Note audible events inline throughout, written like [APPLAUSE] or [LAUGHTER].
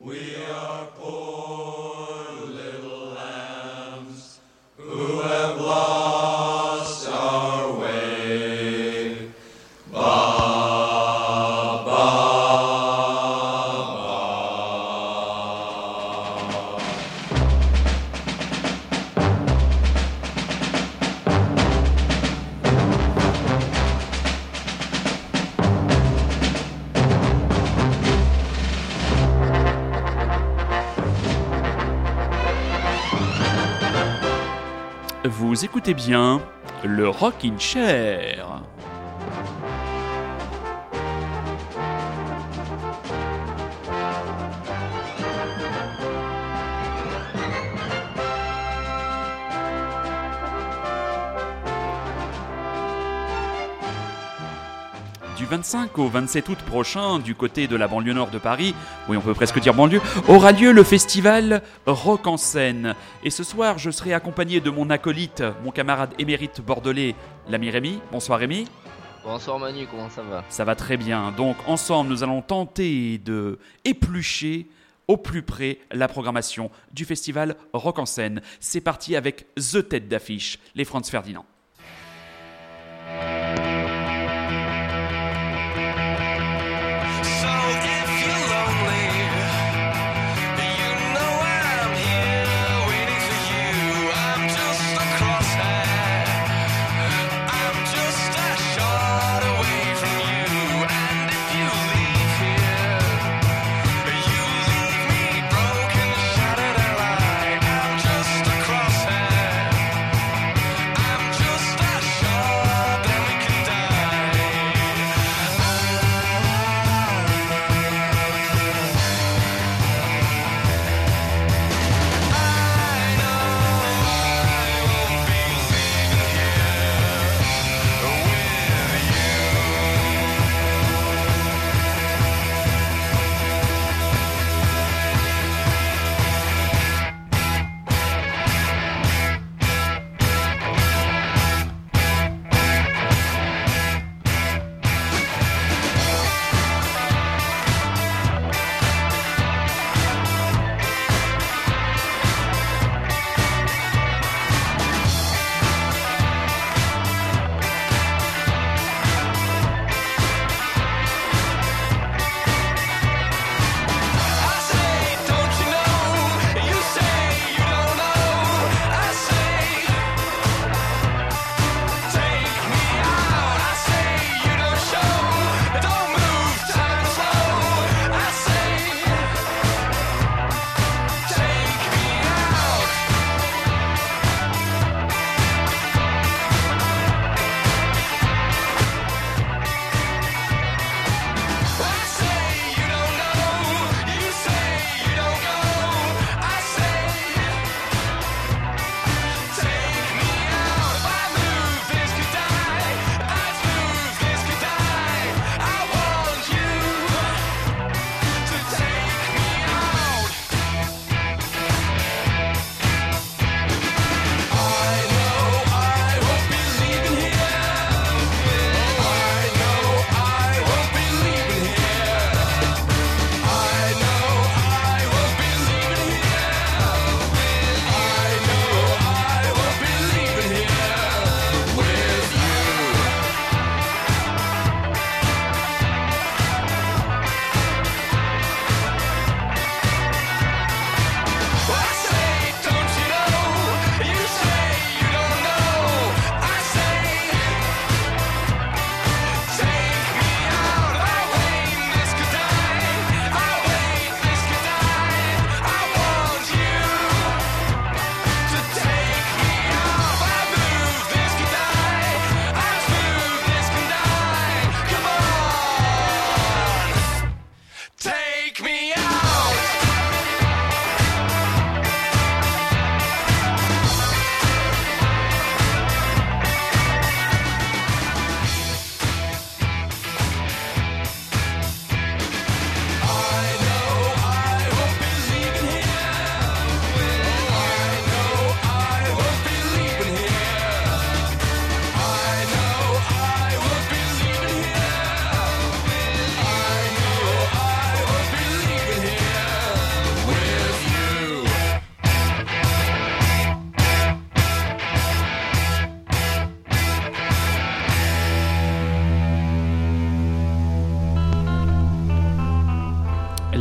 Vous écoutez bien le Rockin' Chair. 25 au 27 août prochain, du côté de la banlieue nord de Paris, oui on peut presque dire banlieue, aura lieu le festival Rock en scène. Et ce soir, je serai accompagné de mon acolyte, mon camarade émérite bordelais, l'ami Rémi. Bonsoir Rémi. Bonsoir Manu, comment ça va? Ça va très bien. Donc ensemble, nous allons tenter de éplucher au plus près la programmation du festival Rock en scène. C'est parti avec The Tête d'affiche, les Franz Ferdinand.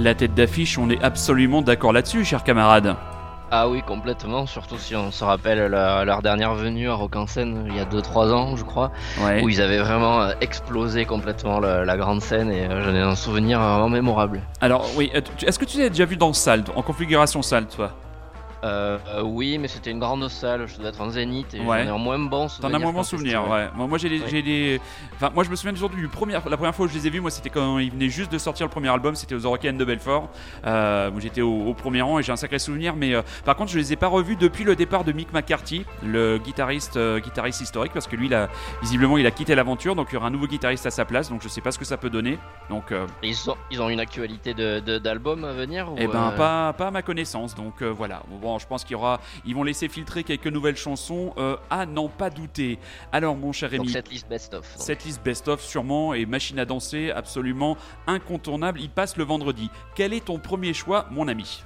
La tête d'affiche, on est absolument d'accord là-dessus, cher camarade. Ah oui, complètement, surtout si on se rappelle leur, leur dernière venue à Rock en scène il y a 2-3 ans, je crois, Ouais. où ils avaient vraiment euh, explosé complètement la grande scène et euh, j'en ai un souvenir vraiment mémorable. Alors, oui, est-ce que tu l'as déjà vu dans salle, en configuration salle, toi? Euh, oui, mais c'était une grande salle, je devais être en zénith et Ouais. j'en ai un moins bon T'en souvenir. as moins bon souvenir, ouais. Moi, moi j'ai des- Enfin, moi, je me souviens toujours du premier. La première fois où je les ai vus, moi, c'était quand ils venaient juste de sortir le premier album. C'était aux Eurocaines de Belfort. Euh, où j'étais au, au premier rang et j'ai un sacré souvenir. Mais euh, par contre, je les ai pas revus depuis le départ de Mick McCarthy, le guitariste, euh, guitariste historique, parce que lui, il a, visiblement, il a quitté l'aventure. Donc, il y aura un nouveau guitariste à sa place. Donc, je sais pas ce que ça peut donner. Donc, Ils, sont- ils ont une actualité de- de- d'album à venir ou, eh ben, pas, pas à ma connaissance. Donc, voilà. Bon, je pense qu'il y aura. Ils vont laisser filtrer quelques nouvelles chansons. euh, à n'en pas douter. Alors, mon cher Rémi. cette liste best-of. Cette liste best-of sûrement et machine à danser absolument incontournable. Il passe le vendredi. Quel est ton premier choix, mon ami?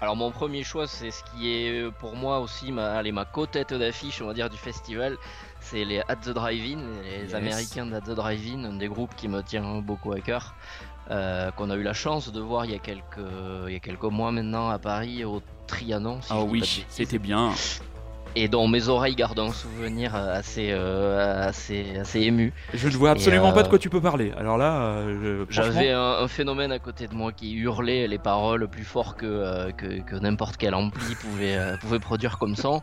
Alors mon premier choix, c'est ce qui est euh, pour moi aussi ma, allez, ma co-tête d'affiche, on va dire, du festival. C'est les At the Drive-In, les Yes. Américains d'At the Drive-In, un des groupes qui me tient beaucoup à cœur, euh, qu'on a eu la chance de voir il y a quelques, il y a quelques mois maintenant à Paris au Trianon. si Ah oui, c'était bien. Et dont mes oreilles gardent un souvenir euh, assez, euh, assez, assez ému. Je ne vois absolument euh, pas de quoi tu peux parler. Alors là, euh, franchement- J'avais un, un phénomène à côté de moi qui hurlait les paroles plus fort que, euh, que, que n'importe quel ampli pouvait, euh, pouvait produire comme son.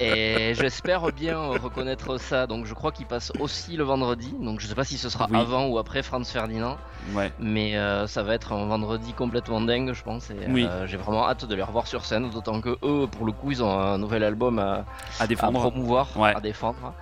Et j'espère bien reconnaître ça. Donc je crois qu'il passe aussi le vendredi. Donc je sais pas si ce sera Oui. avant ou après Franz Ferdinand. Ouais. Mais euh, ça va être un vendredi complètement dingue, je pense. Et Oui. euh, j'ai vraiment hâte de les revoir sur scène. D'autant que eux, pour le coup, ils ont un nouvel album à, À à défendre. promouvoir, Ouais. à défendre.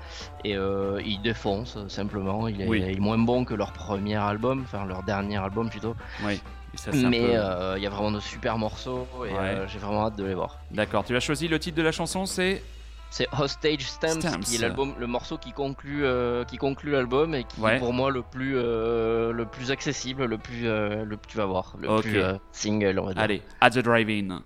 Et euh, ils défoncent simplement. Il est, Oui. il est moins bon que leur premier album, enfin leur dernier album plutôt. Oui. Ça, Mais peu- euh, il y a vraiment de super morceaux et Ouais. euh, j'ai vraiment hâte de les voir. D'accord. Tu as choisi le titre de la chanson, c'est? C'est Hostage Stamps, Stamps. qui est l'album, le morceau qui conclut, euh, qui conclut l'album et qui Ouais. est pour moi le plus, euh, le plus accessible, le plus, euh, le tu vas voir, le plus single, on va dire. Allez, At the Drive-In.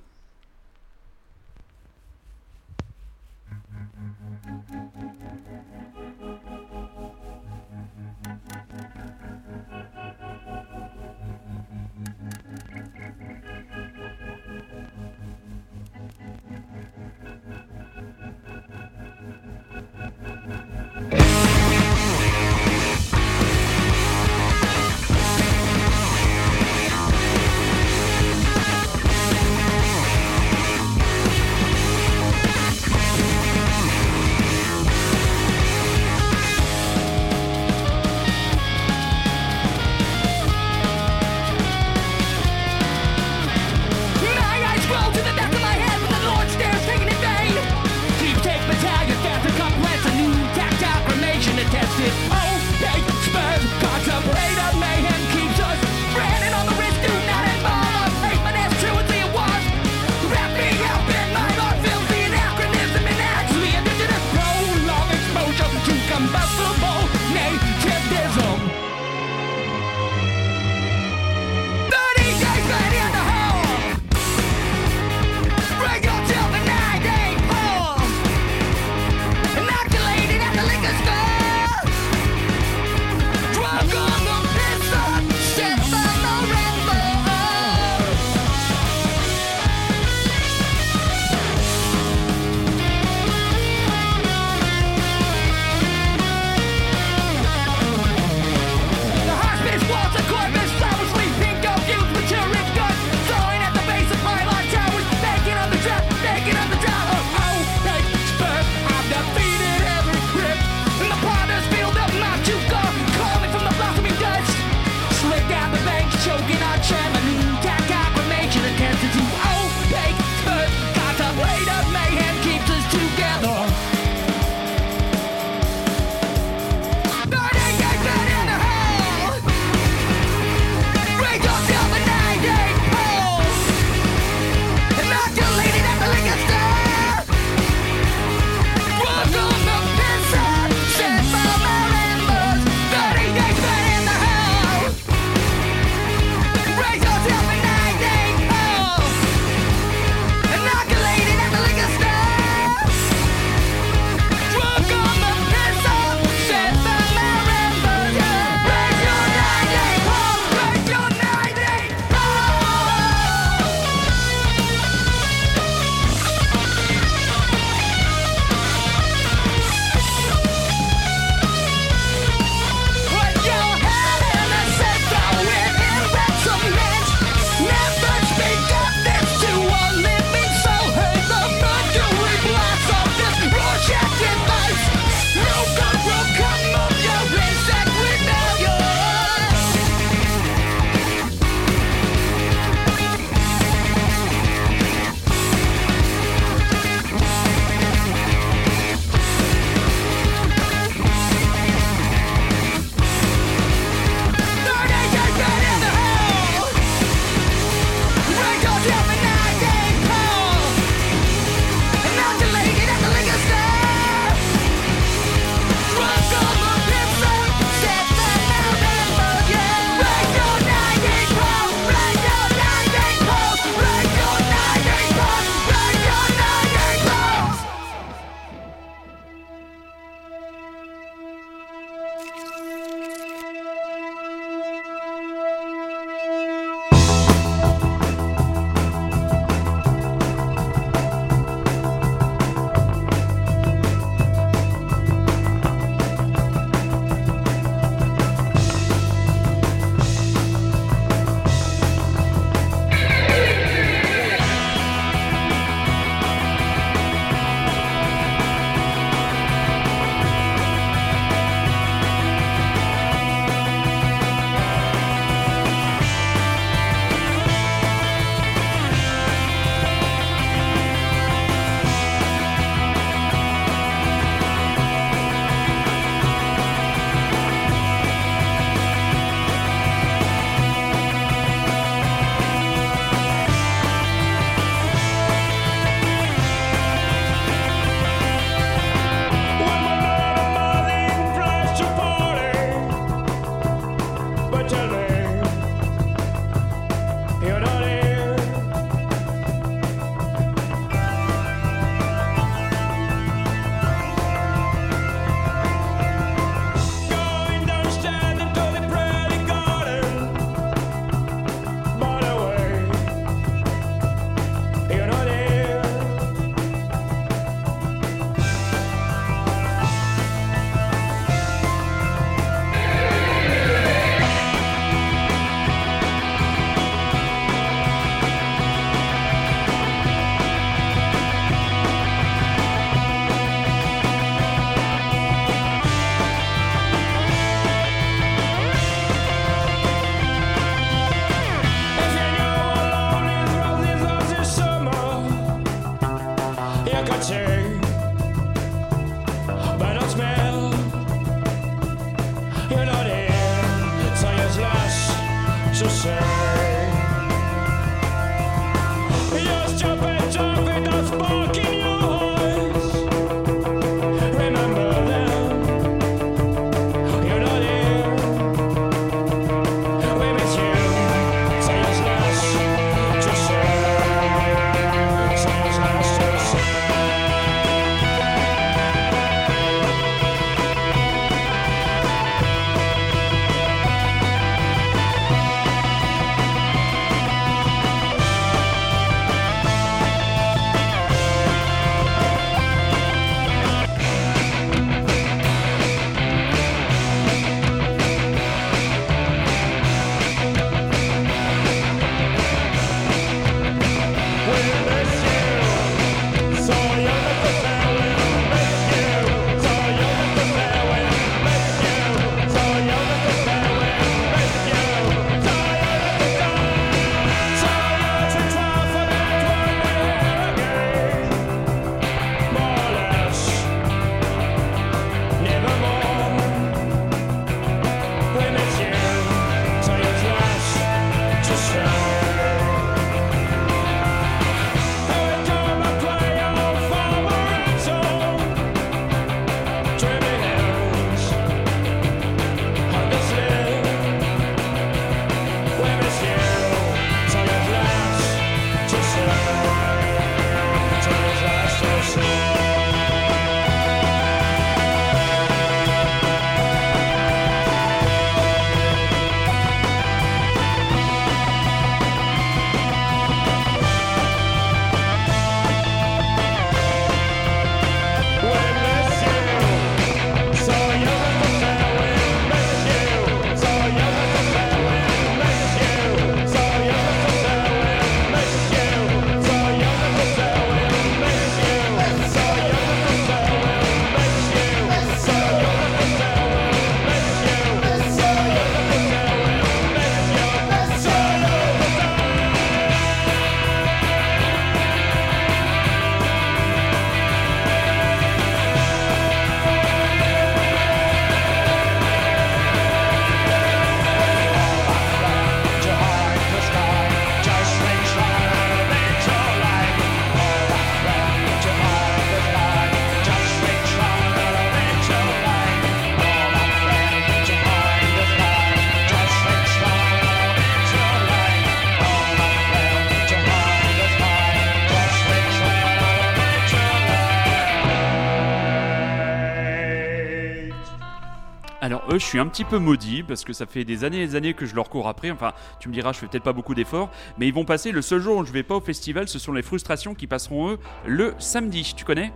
Je suis un petit peu maudit parce que ça fait des années et des années que je leur cours après. Enfin, tu me diras, je fais peut-être pas beaucoup d'efforts, mais ils vont passer le seul jour où je vais pas au festival, ce sont les frustrations qui passeront eux le samedi. Tu connais?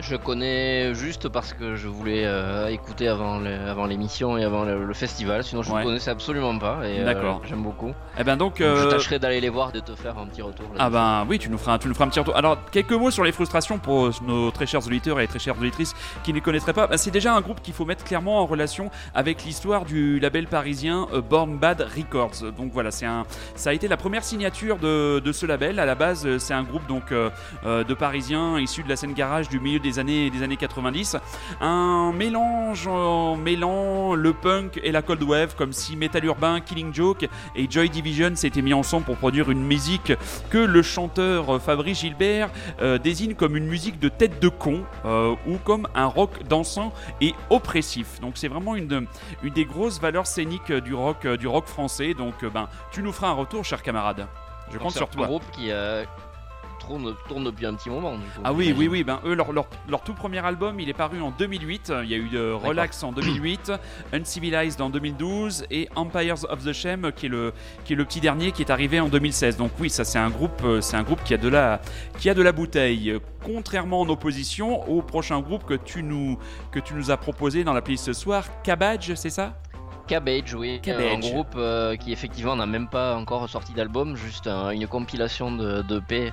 Je connais juste parce que je voulais euh, écouter avant l'émission et avant le, le festival, sinon je ne Ouais. connaissais absolument pas et euh, D'accord. j'aime beaucoup. Eh ben donc. Donc, euh, Je tâcherai d'aller les voir, de te faire un petit retour. Ah ben oui, tu nous feras, tu nous feras un petit retour. Alors, quelques mots sur les frustrations pour nos très chers auditeurs et très chères auditrices qui ne les connaîtraient pas. Ben, c'est déjà un groupe qu'il faut mettre clairement en relation avec l'histoire du label parisien euh, Born Bad Records. Donc voilà, c'est un, ça a été la première signature de, de ce label. À la base, euh, c'est un groupe donc euh, euh, de Parisiens issus de la scène garage du milieu des années des années 90. Un mélange en mêlant le punk et la cold wave, comme si Metal Urbain, Killing Joke et Joy Division s'étaient mis ensemble pour produire une musique que le chanteur Fabrice Gilbert euh, désigne comme une musique de tête de con euh, ou comme un rock dansant et oppressif. Donc c'est vraiment une, une des grosses valeurs scéniques du rock, euh, du rock français. Donc ben, tu nous feras un retour, cher camarade. Je compte sur un toi. groupe qui euh, tourne, tourne depuis un petit moment. Du coup, Ah oui, oui, oui, ben eux, leur, leur, leur tout premier album, il est paru en 2008. Il y a eu euh, Relax en 2008, [CLEARS THROAT] Uncivilized en 2012 et Empires of the Shame qui est le, qui est le petit dernier qui est arrivé en 2016. Donc oui, ça c'est un groupe, euh, c'est un groupe qui a de la, qui a de la bouteille. Contrairement en opposition au prochain groupe que tu nous, que tu nous as proposé dans la playlist ce soir, Cabbage, c'est ça? Cabbage, oui. Cabbage. Un groupe euh, qui effectivement n'a même pas encore sorti d'album, juste un- une compilation de, de P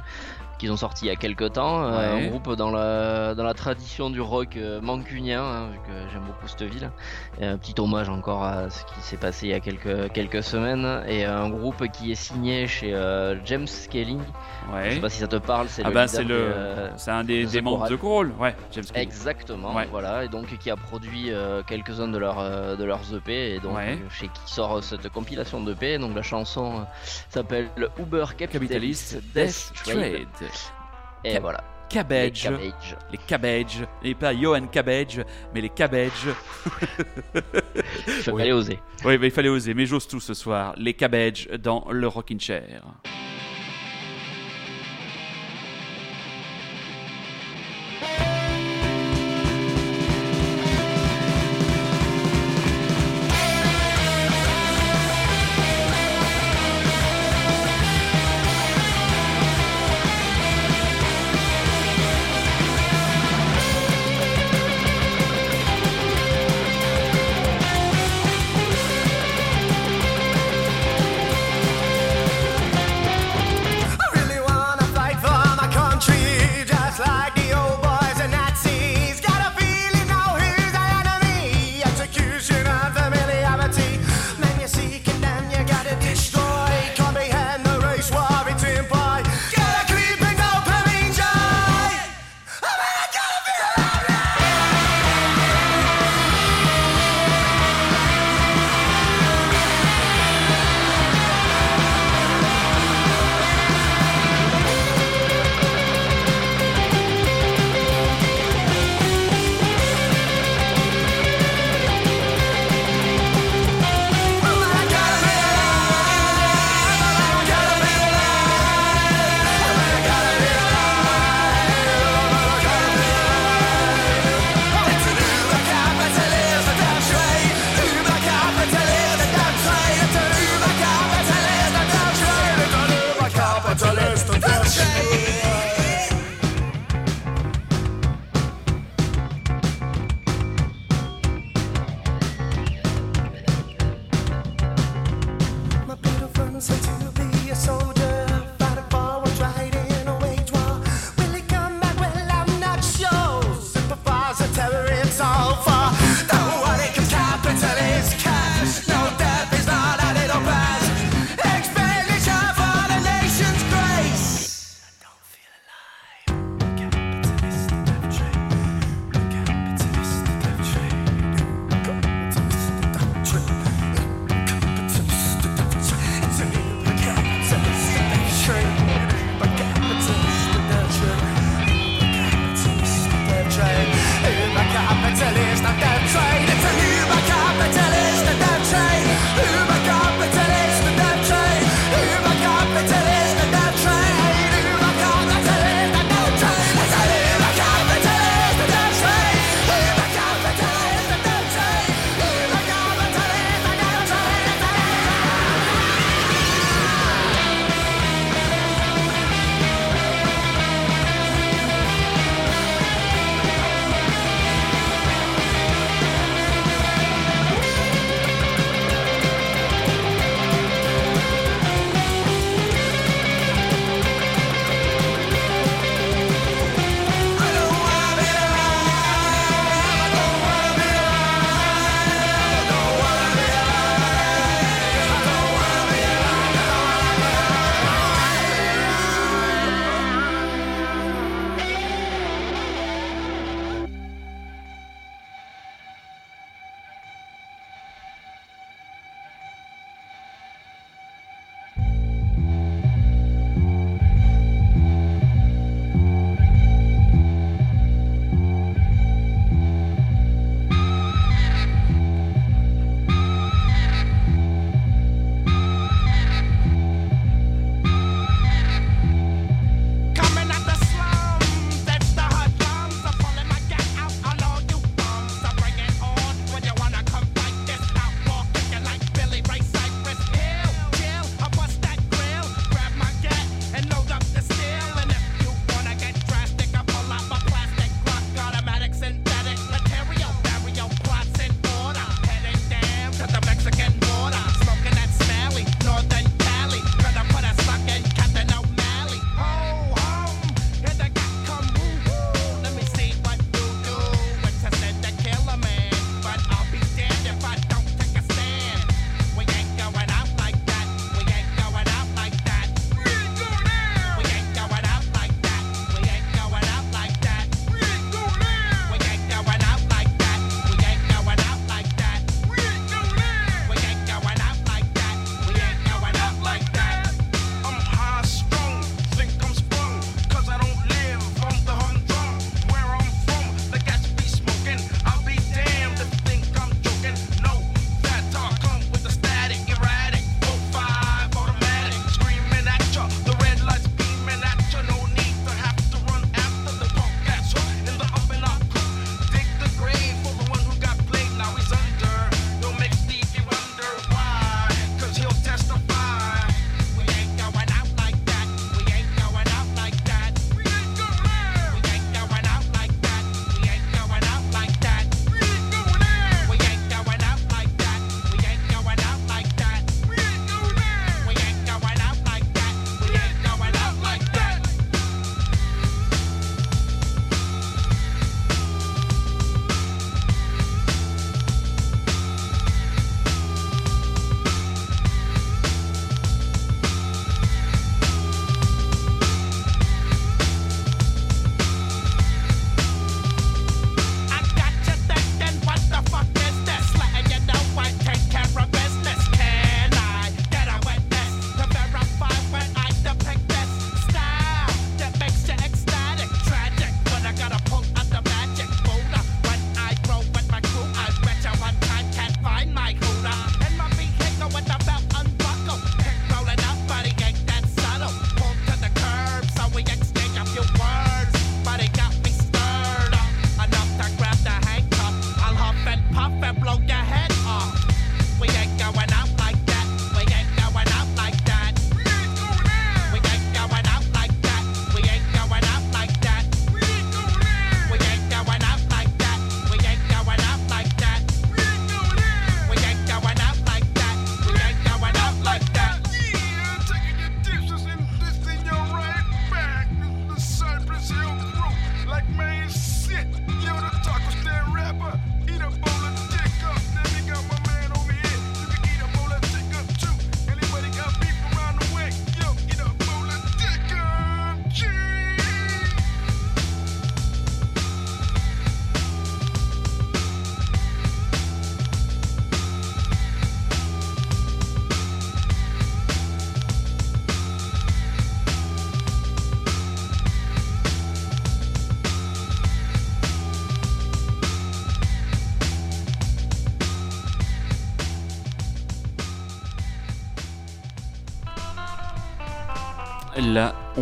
qu'ils ont sorti il y a quelques temps. euh, un groupe dans la, dans la tradition du rock euh, mancunien, hein, vu que j'aime beaucoup cette ville. Et un petit hommage encore à ce qui s'est passé il y a quelques, quelques semaines. Et un groupe qui est signé chez euh, James. Je Ouais. sais pas si ça te parle, c'est Ah le bah c'est le, euh, un des, The des membres de Crawl, ouais, James Kelly. Exactement, Ouais. voilà, et donc qui a produit quelques-uns de, leurs de leurs EP, et donc chez qui sort cette compilation d'EP, donc la chanson s'appelle Uber Capitalist Death Trade, Trade. Et voilà, les Cabbage. Cabbage. Les Cabbage. Et pas Johan Cabbage, mais les Cabbage. [LAUGHS] Il fallait Oui. oser. Oui, mais il fallait oser, mais j'ose tout ce soir. Les Cabbage dans le Rockin' Chair.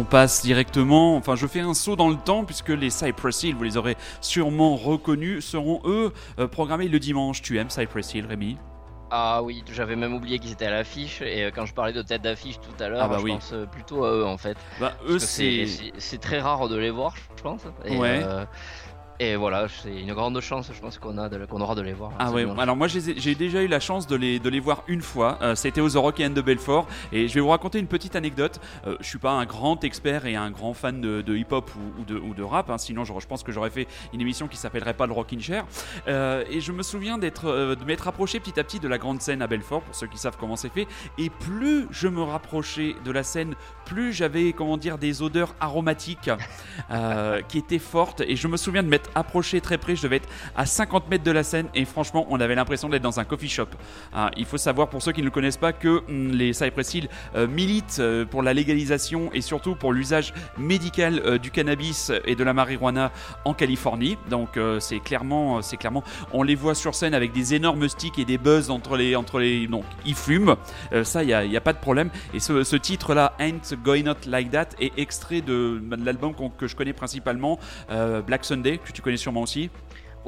Passe directement, enfin je fais un saut dans le temps puisque les Cypress Hill, vous les aurez sûrement reconnus, seront eux euh, programmés le dimanche. Tu aimes Cypress Hill, Rémi? Ah oui, j'avais même oublié qu'ils étaient à l'affiche. Et euh, quand je parlais de tête d'affiche tout à l'heure, Ah bah je oui. pense euh, plutôt à eux en fait. Bah eux c'est... c'est c'est très rare de les voir, je pense. Et, Ouais. euh, et voilà, c'est une grande chance, je pense qu'on a de- qu'on aura de les voir. Ah ce ouais, alors moi j'ai déjà eu la chance de les, de les voir une fois, Euh, c'était aux The Rock and de Belfort, et je vais vous raconter une petite anecdote. Euh, je suis pas un grand expert et un grand fan de, de hip-hop ou, ou de, ou de rap, hein, sinon je, je pense que j'aurais fait une émission qui s'appellerait pas le Rockin' Chair. Euh, et je me souviens d'être, euh, de m'être approché petit à petit de la grande scène à Belfort, pour ceux qui savent comment c'est fait, et plus je me rapprochais de la scène, plus j'avais, comment dire, des odeurs aromatiques euh, qui étaient fortes, et je me souviens de m'être approché très près, je devais être à 50 mètres de la scène et franchement on avait l'impression d'être dans un coffee shop. Ah, il faut savoir pour ceux qui ne le connaissent pas que hum, les Cypress Hill euh, militent euh, pour la légalisation et surtout pour l'usage médical euh, du cannabis et de la marijuana en Californie. Donc c'est clairement, c'est clairement, on les voit sur scène avec des énormes sticks et des buzz entre les, entre les, donc ils fument. Ça il y a, y a pas de problème. Et ce, ce titre là, Ain't Going Out Like That, est extrait de, l'album que je connais principalement, Black Sunday que tu connais sûrement aussi.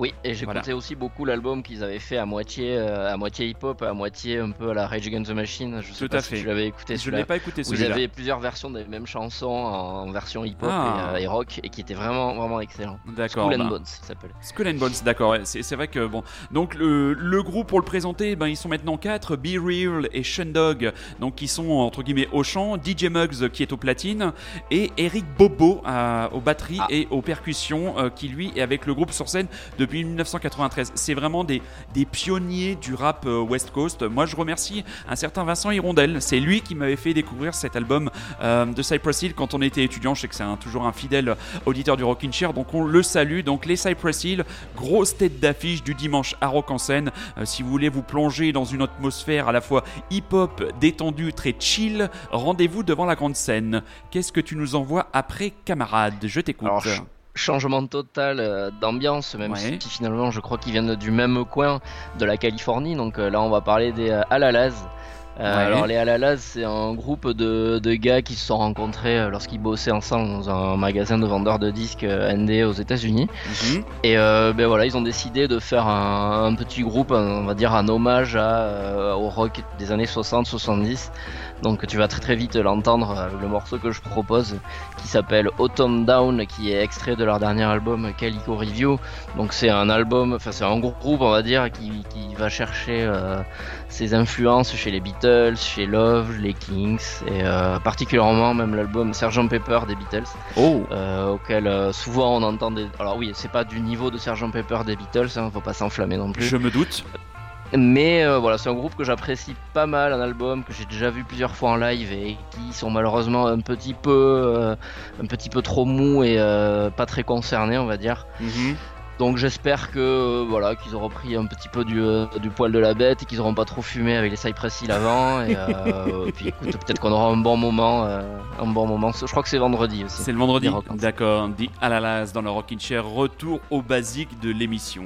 Oui, et j'écoutais Voilà. aussi beaucoup l'album qu'ils avaient fait à moitié, euh, à moitié hip-hop, à moitié un peu à la Rage Against the Machine. Je sais Tout pas à si fait. tu l'avais écouté Je l'ai pas écouté Vous avez plusieurs versions des mêmes chansons en version hip-hop Ah. et, euh, et rock et qui étaient vraiment vraiment excellents. D'accord. Skull and bah. Bones, ça s'appelle. Skull and Bones, d'accord. C'est vrai que bon. Donc le, le groupe pour le présenter, ben ils sont maintenant quatre Be Real et Shundog, donc qui sont entre guillemets au chant, DJ Muggs qui est au platine et Eric Bobo euh, aux batteries Ah. et aux percussions, euh, qui lui est avec le groupe sur scène depuis 1993. C'est vraiment des, pionniers du rap euh, West Coast. Moi, je remercie un certain Vincent Hirondelle. C'est lui qui m'avait fait découvrir cet album euh, de Cypress Hill quand on était étudiant. Je sais que c'est toujours un fidèle auditeur du Rockin' Chair, donc on le salue. Donc les Cypress Hill, grosse tête d'affiche du dimanche à Rock en scène. Euh, si vous voulez vous plonger dans une atmosphère à la fois hip-hop, détendue, très chill, rendez-vous devant la grande scène. Qu'est-ce que tu nous envoies après, camarade Je t'écoute. Changement total euh, d'ambiance, même Ouais. si finalement je crois qu'ils viennent du même coin de la Californie. Donc euh, là, on va parler des euh, Alalaz. Euh, Ouais. Alors les Alalaz, c'est un groupe de, de gars qui se sont rencontrés lorsqu'ils bossaient ensemble dans un magasin de vendeurs de disques ND aux États-Unis. Mhm. Et euh, ben voilà, ils ont décidé de faire un, un petit groupe, un- on va dire un hommage à, euh, au rock des années 60-70. Donc tu vas très très vite l'entendre avec le morceau que je propose, qui s'appelle Autumn Down, qui est extrait de leur dernier album Calico Review. Donc c'est un album, enfin c'est un groupe on va dire qui, qui va chercher euh, ses influences chez les Beatles, chez Love, les Kings, et euh, particulièrement même l'album Sgt Pepper des Beatles Oh, euh, auquel euh, souvent on entend des. Alors oui, c'est pas du niveau de Sgt Pepper des Beatles, hein, faut pas s'enflammer non plus. je me doute. Mais euh, voilà, c'est un groupe que j'apprécie pas mal, un album que j'ai déjà vu plusieurs fois en live et qui sont malheureusement un petit peu, euh, un petit peu trop mou et euh, pas très concernés, on va dire. Mhm. Donc j'espère que voilà qu'ils auront pris un petit peu du, du poil de la bête et qu'ils auront pas trop fumé avec les Cypress Hill avant. Et, [LAUGHS] et puis écoute, peut-être qu'on aura un bon moment, un bon moment. Je crois que c'est vendredi aussi. C'est le vendredi. D'accord. Dit Alalas dans le Rockin' Chair. Retour au basique de l'émission.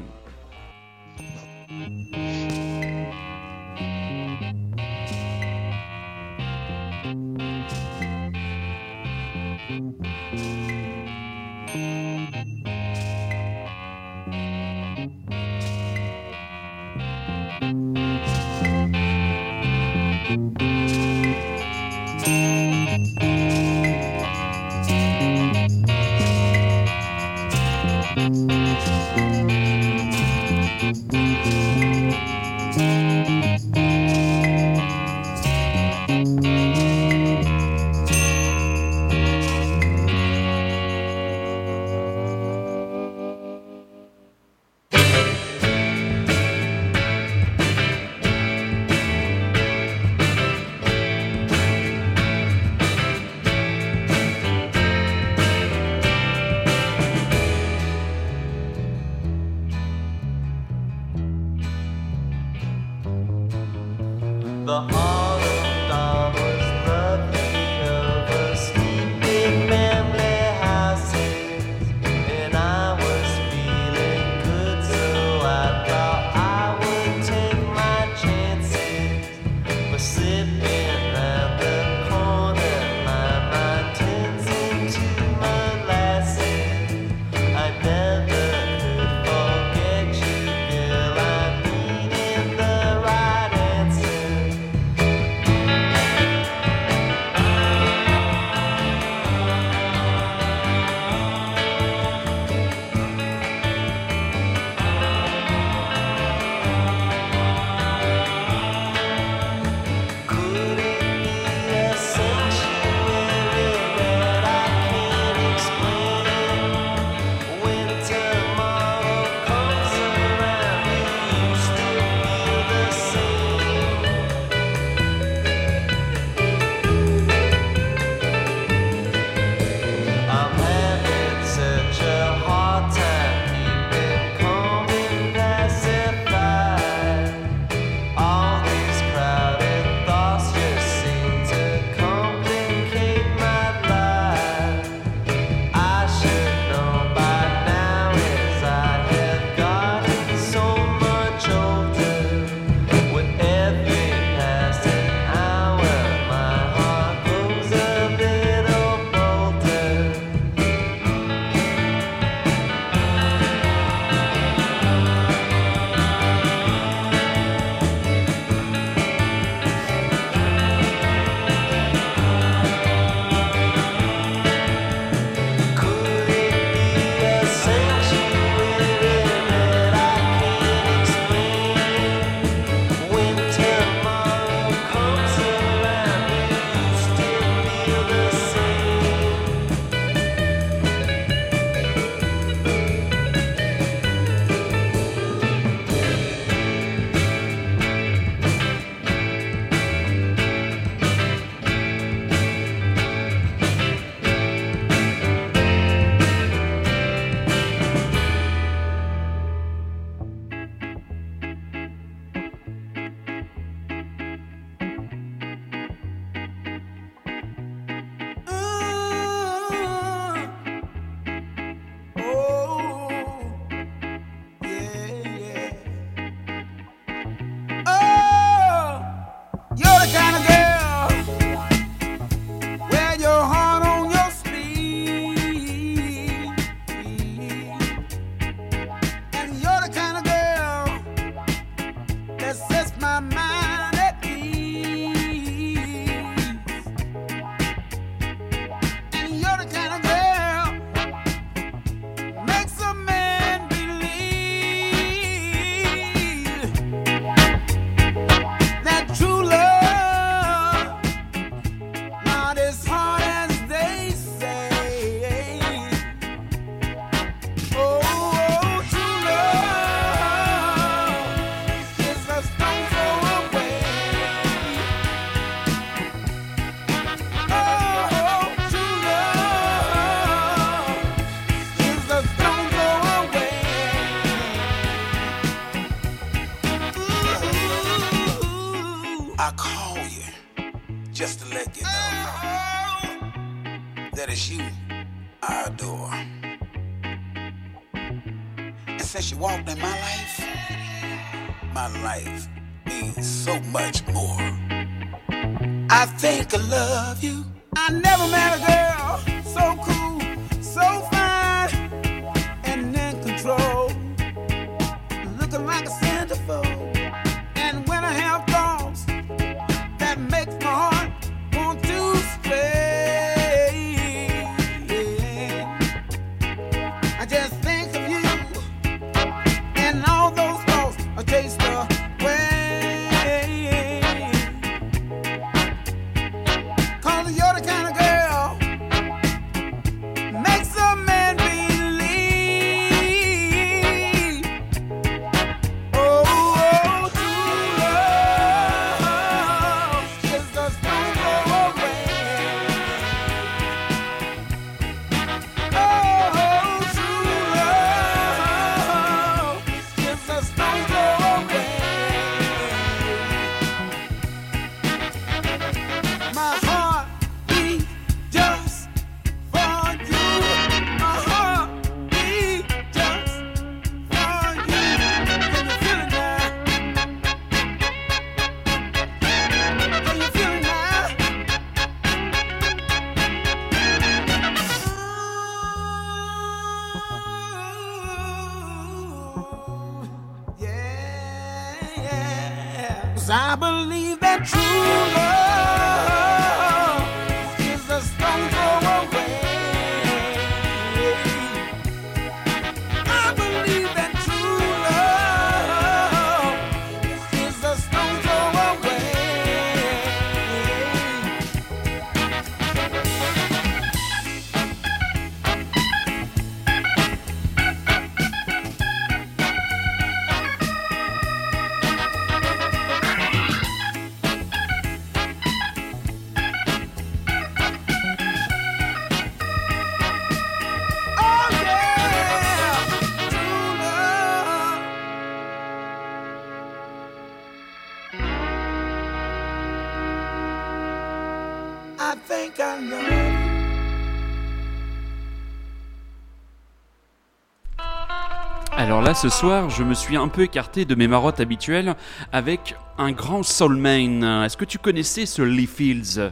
Ce soir, je me suis un peu écarté de mes marottes habituelles avec un grand soulman. Est-ce que tu connaissais ce Lee Fields?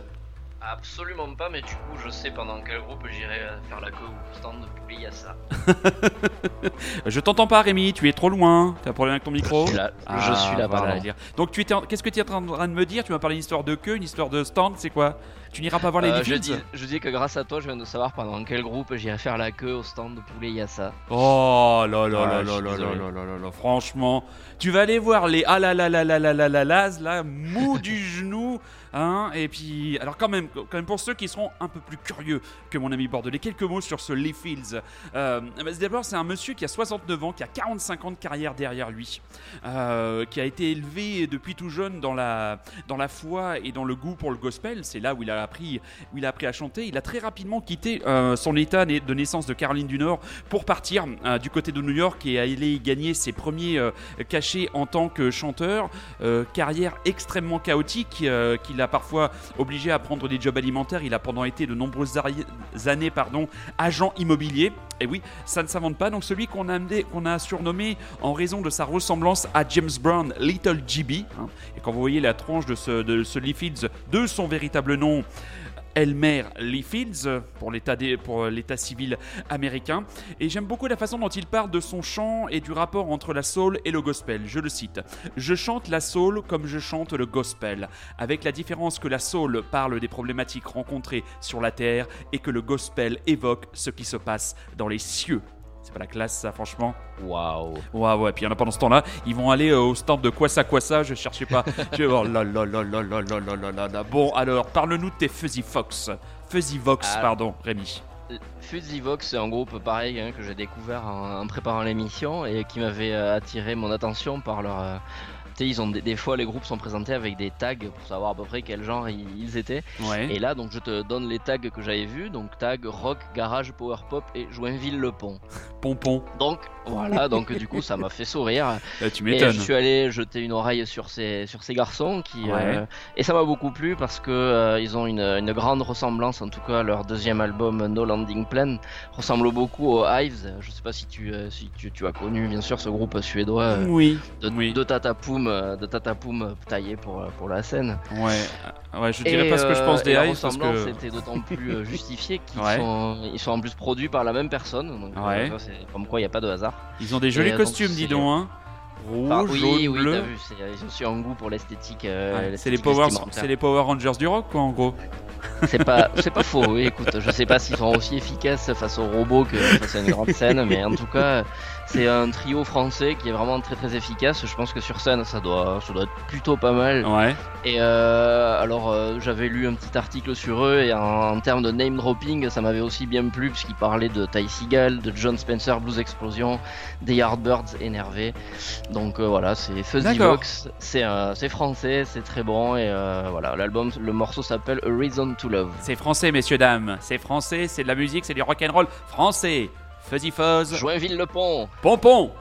Absolument pas, mais du coup, je sais pendant quel groupe j'irai euh, faire la queue au stand de poulet Yassa. Je t'entends pas, Rémi, tu es trop loin. T'as un problème avec ton micro Je suis là, je suis là, voilà, dire. Donc, tu étais en- qu'est-ce que tu es en train de me dire Tu m'as parlé d'une histoire de queue, une histoire de stand, c'est quoi Tu n'iras pas voir les Euh, je, dis, je dis que grâce à toi, je viens de savoir pendant quel groupe j'irai faire la queue au stand de poulet Yassa. Oh là là Ah, là là là là là là là là, franchement, tu vas aller voir les ah là là là là là là là là là, là mou du genou, Hein et puis, alors quand même, quand même, pour ceux qui seront un peu plus curieux que mon ami bordelais, quelques mots sur ce Lee Fields. Euh, bah, D'abord, c'est un monsieur qui a 69 ans, qui a 45 ans de carrière derrière lui, euh, qui a été élevé depuis tout jeune dans la, dans la foi et dans le goût pour le gospel. C'est là où il a appris, où il a appris à chanter. Il a très rapidement quitté euh, son état de naissance de Caroline du Nord pour partir du côté de New York et aller gagner ses premiers cachets en tant que chanteur. Carrière extrêmement chaotique euh, qui l'a parfois obligé à prendre des jobs alimentaires. Il a pendant été de nombreuses années pardon, agent immobilier. Et oui, ça ne s'invente pas. Donc celui qu'on a, qu'on a surnommé en raison de sa ressemblance à James Brown, Little GB. hein. Et quand vous voyez la tronche de ce, de de son véritable nom, Elmer Lee Fields pour pour l'état civil américain et j'aime beaucoup la façon dont il parle de son chant et du rapport entre la soul et le gospel. Je le cite. Je chante la soul comme je chante le gospel, avec la différence que la soul parle des problématiques rencontrées sur la terre et que le gospel évoque ce qui se passe dans les cieux. C'est pas la classe, ça, franchement. Waouh. Waouh, et puis il y en a pendant ce temps-là, ils vont aller euh, au stand de quoi ça, quoi ça, je cherchais pas. je vais Bon, alors, parle-nous de tes Fuzzy Fox. Fuzzy Vox, ah. pardon, Rémi. Euh, Fuzzy Vox, c'est un groupe pareil hein, que j'ai découvert en, préparant l'émission et qui m'avait euh, attiré mon attention par leur, sais, ils ont des, des fois les groupes sont présentés avec des tags pour savoir à peu près quel genre ils, ils étaient. Ouais. Et là, donc je te donne les tags que j'avais vus, donc tag rock, garage, power pop et Joinville-le-Pont. Pompon. Donc voilà, donc du coup ça m'a fait sourire. [LAUGHS] Là, tu Et je suis allé jeter une oreille sur ces, sur ces garçons qui Ouais. euh, et ça m'a beaucoup plu parce que euh, ils ont une, une grande ressemblance en tout cas leur deuxième album No Landing Plan ressemble beaucoup aux Hives. Je sais pas si tu euh, si tu, tu as connu bien sûr ce groupe suédois Oui. de, oui. de Tata Poum euh, de Tata Poum taillé pour euh, pour la scène. Ouais. Euh, Ouais, je dirais Et, pas ce que je euh, pense des Hives parce que. était d'autant plus euh, [LAUGHS] justifiée qu'ils Ouais. sont ils sont en plus produits par la même personne. Donc euh, Ouais. ça, c'est comme quoi il n'y a pas de hasard. Ils ont des jolis Et, euh, donc, costumes, dis donc, hein. Rouge, Enfin, oui, jaune, oui, bleu. vu, ils ont aussi un goût pour l'esthétique. euh, Ouais, c'est les Power, les Power Rangers du rock, quoi, en gros. C'est pas, [LAUGHS] c'est pas faux. Oui, écoute, je sais pas s'ils sont aussi efficaces face aux robots que face à une grande scène, mais en tout cas, c'est un trio français qui est vraiment très très efficace. Je pense que sur scène, ça doit, ça doit être plutôt pas mal. Ouais. Et euh, alors, euh, j'avais lu un petit article sur eux et en, en termes de name dropping, ça m'avait aussi bien plu puisqu'ils parlaient de Ty Seagal, de John Spencer, Blues Explosion, des Yardbirds énervés. Donc euh, voilà, c'est Fuzzy. Vox, c'est français, c'est très bon et voilà, l'album, le morceau s'appelle A Reason to Love. C'est français, messieurs, dames. C'est français, c'est de la musique, c'est du rock'n'roll français. Fuzzy Fuzz. Joinville-le-Pont Pompon.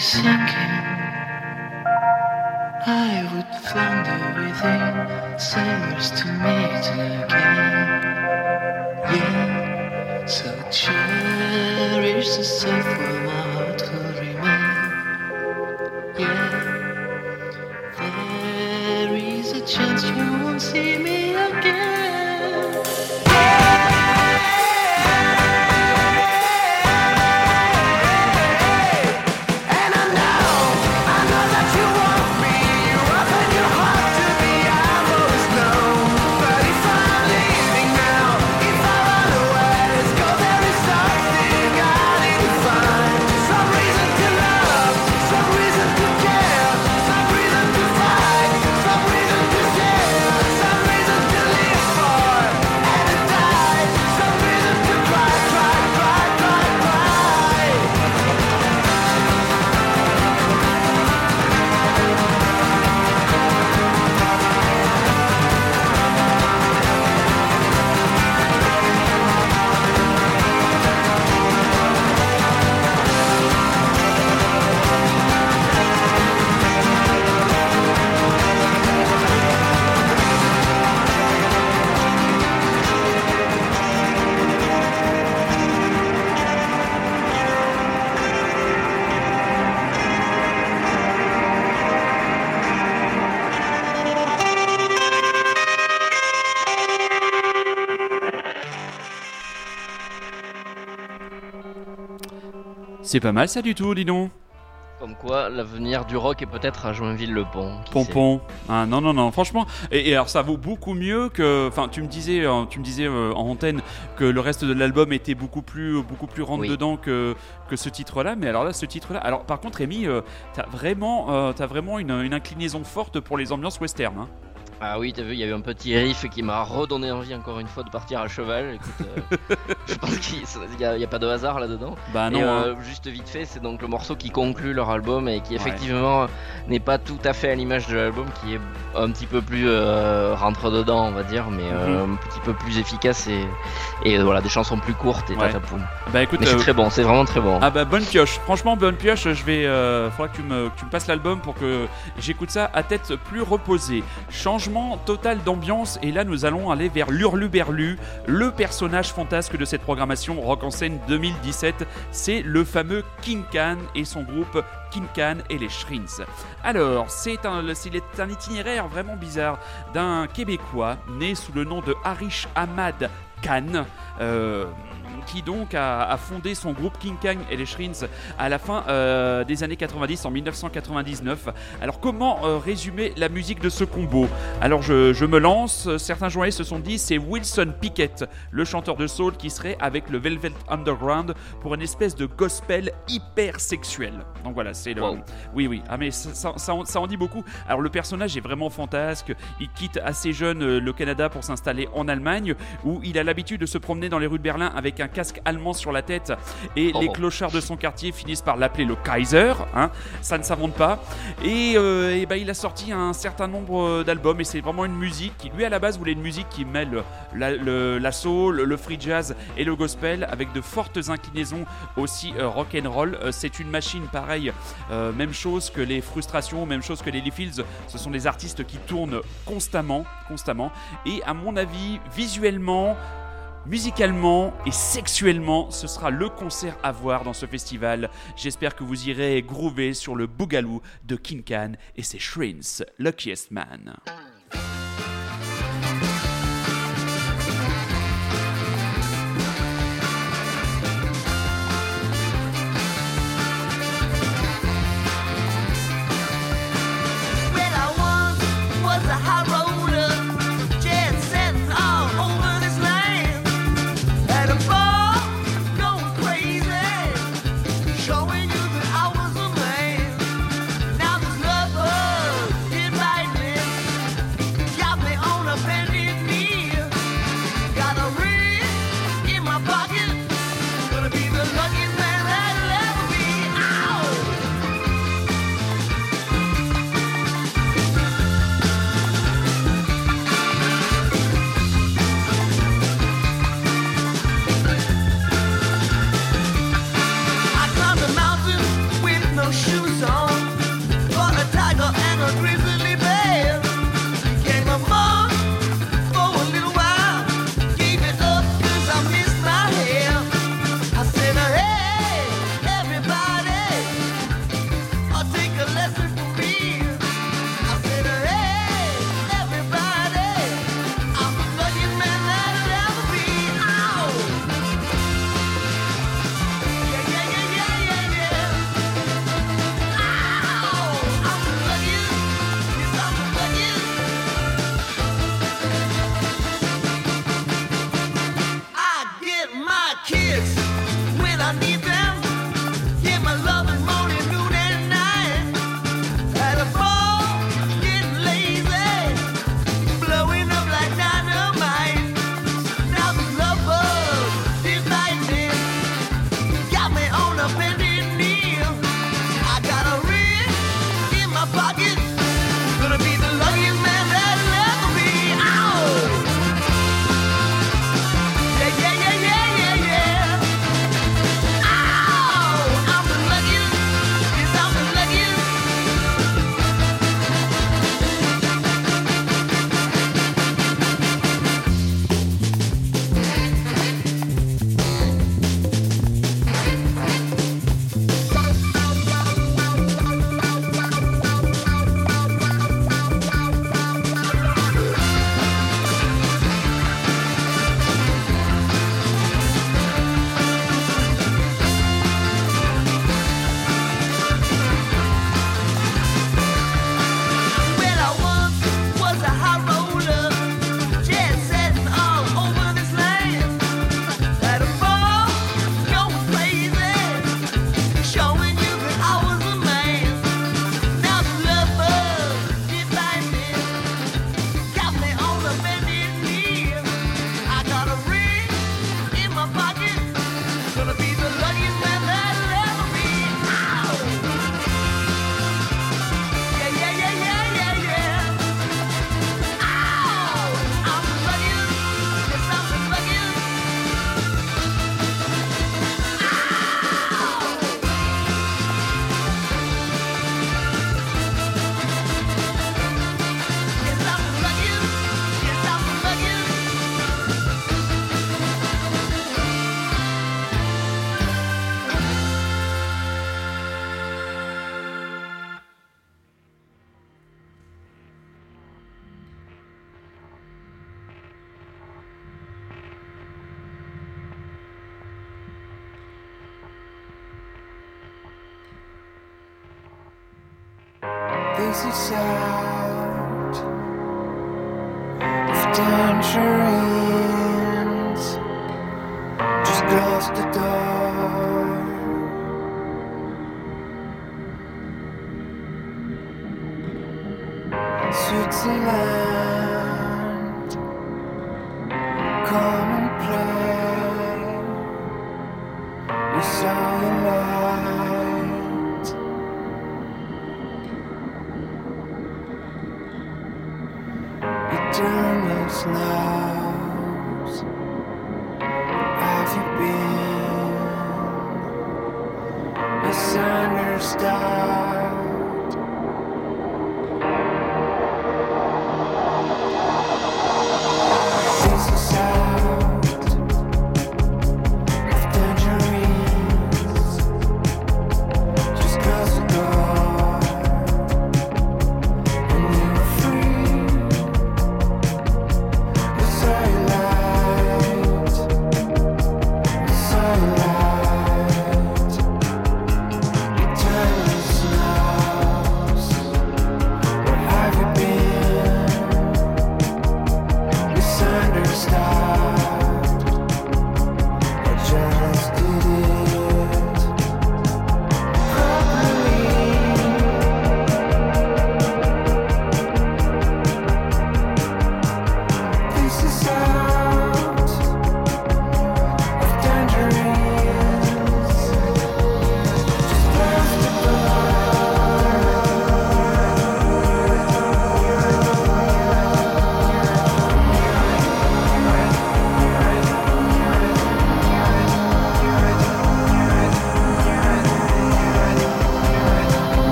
second. C'est pas mal ça du tout, dis donc. Comme quoi, l'avenir du rock est peut-être à Joinville-le-Pont. Pompon. Ah, non, non, non, franchement. Et, et alors, ça vaut beaucoup mieux que. Enfin, tu me disais, euh, tu me disais euh, en antenne que le reste de l'album était beaucoup plus, beaucoup plus rentre Oui. dedans que, que ce titre-là. Mais alors là, ce titre-là. Alors, par contre, Rémi, euh, t'as vraiment, euh, vraiment une, une inclinaison forte pour les ambiances western. hein. Ah oui, t'as vu, il y a eu un petit riff qui m'a redonné envie encore une fois de partir à cheval. Écoute, euh, [LAUGHS] je pense qu'il n'y a, pas de hasard là-dedans. Bah non. et hein. euh, juste vite fait, c'est donc le morceau qui conclut leur album et qui effectivement n'est pas tout à fait à l'image de l'album, qui est un petit peu plus euh, rentre dedans, on va dire, mais euh, Mhm. un petit peu plus efficace et, et voilà des chansons plus courtes et Ouais. tatapoum. Bah écoute. C'est très bon, c'est vraiment très bon. Ah bah bonne pioche, franchement bonne pioche, je vais faudra que tu me que tu me passes l'album pour que j'écoute ça à tête plus reposée. Total d'ambiance. Et là nous allons aller vers l'Hurluberlu, le personnage fantasque de cette programmation Rock en scène 2017, c'est le fameux King Can et son groupe King Can et les Shrins. Alors, c'est un, un itinéraire vraiment bizarre d'un Québécois né sous le nom de Harish Ahmad Khan, euh, qui donc a, a fondé son groupe King Kang et les Shrins à la fin euh, des années 90, en 1999. Alors comment euh, résumer la musique de ce combo? Alors je, je me lance, certains journalistes se sont dit c'est Wilson Pickett, le chanteur de soul qui serait avec le Velvet Underground pour une espèce de gospel hyper sexuel. Donc voilà, c'est le... Wow. Oui, oui, ah, mais ça, ça- ça en, ça en dit beaucoup. Alors le personnage est vraiment fantasque. Il quitte assez jeune euh, le Canada pour s'installer en Allemagne, où il a l'habitude de se promener dans les rues de Berlin avec un casque allemand sur la tête. Et Oh. les clochards de son quartier finissent par l'appeler le Kaiser. Hein, ça ne s'invente pas. Et, euh, ben, il a sorti un certain nombre euh, d'albums, et c'est vraiment une musique qui, lui, à la base, voulait une musique qui mêle la, le, la soul, le free jazz et le gospel, avec de fortes inclinaisons aussi euh, rock and roll. Euh, c'est une machine pareille, euh, même chose que les frustrations, même chose que les Lee Fields. Ce sont des artistes qui tournent constamment, constamment. Et à mon avis, visuellement, musicalement et sexuellement, ce sera le concert à voir dans ce festival. J'espère que vous irez groover sur le Boogaloo de King Khan et ses Shrins, Luckiest Man.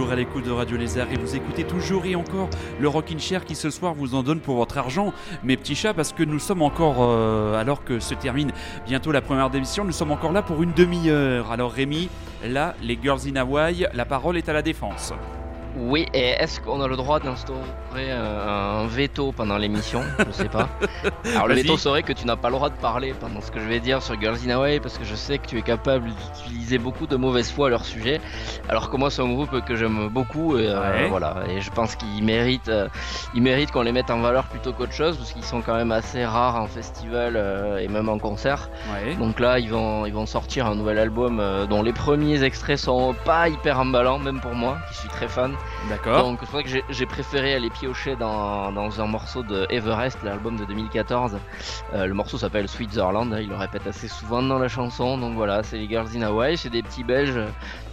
Toujours à l'écoute de Radio Lézard et vous écoutez toujours et encore le Rockin' Chair qui ce soir vous en donne pour votre argent, mes petits chats, parce que nous sommes encore, euh, alors que se termine bientôt la première émission, nous sommes encore là pour une demi-heure. Alors Rémi, là, les Girls in Hawaii, la parole est à la défense. Oui, et est-ce qu'on a le droit d'instaurer un, un veto pendant l'émission? Je sais pas. [LAUGHS] Alors le veto serait que tu n'as pas le droit de parler pendant ce que je vais dire sur Girls in Hawaii parce que je sais que tu es capable d'utiliser beaucoup de mauvaise foi à leur sujet. Alors que moi c'est un groupe que j'aime beaucoup et euh, Ouais. voilà. Et je pense qu'ils méritent, euh, ils méritent qu'on les mette en valeur plutôt qu'autre chose parce qu'ils sont quand même assez rares en festival euh, et même en concert. Ouais. Donc là, ils vont, ils vont sortir un nouvel album euh, dont les premiers extraits sont pas hyper emballants, même pour moi, qui suis très fan. D'accord. Donc c'est vrai que j'ai- préféré aller piocher dans, dans un morceau de Everest, l'album de 2014. Euh, le morceau s'appelle Switzerland, hein, il le répète assez souvent dans la chanson. Donc voilà, c'est les Girls in Hawaii, c'est des petits Belges.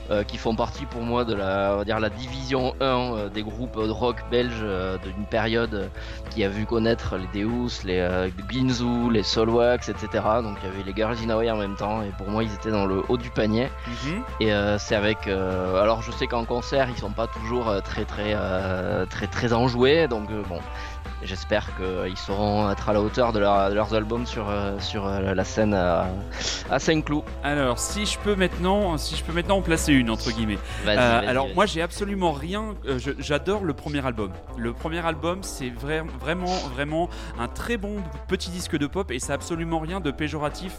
Euh, qui font partie pour moi de la, on va dire la division 1 euh, des groupes de rock belges euh, d'une période qui a vu connaître les Deus, les Ginzu, les Solwax, etc. Donc il y avait les Girls in Hawaii en même temps et pour moi ils étaient dans le haut du panier. Mhm. Et euh, c'est avec. euh, alors je sais qu'en concert ils sont pas toujours très très euh, très très enjoués, donc bon. J'espère qu'ils sauront être à la hauteur de, leur- de leurs albums sur, euh, sur euh, la scène à, à Saint-Cloud. Alors, si je peux maintenant, si je peux maintenant en placer une entre guillemets. Vas-y, Euh, vas-y, alors vas-y. moi j'ai absolument rien. euh, je- J'adore le premier album. Le premier album c'est vra- vraiment vraiment un très bon petit disque de pop et ça a absolument rien de péjoratif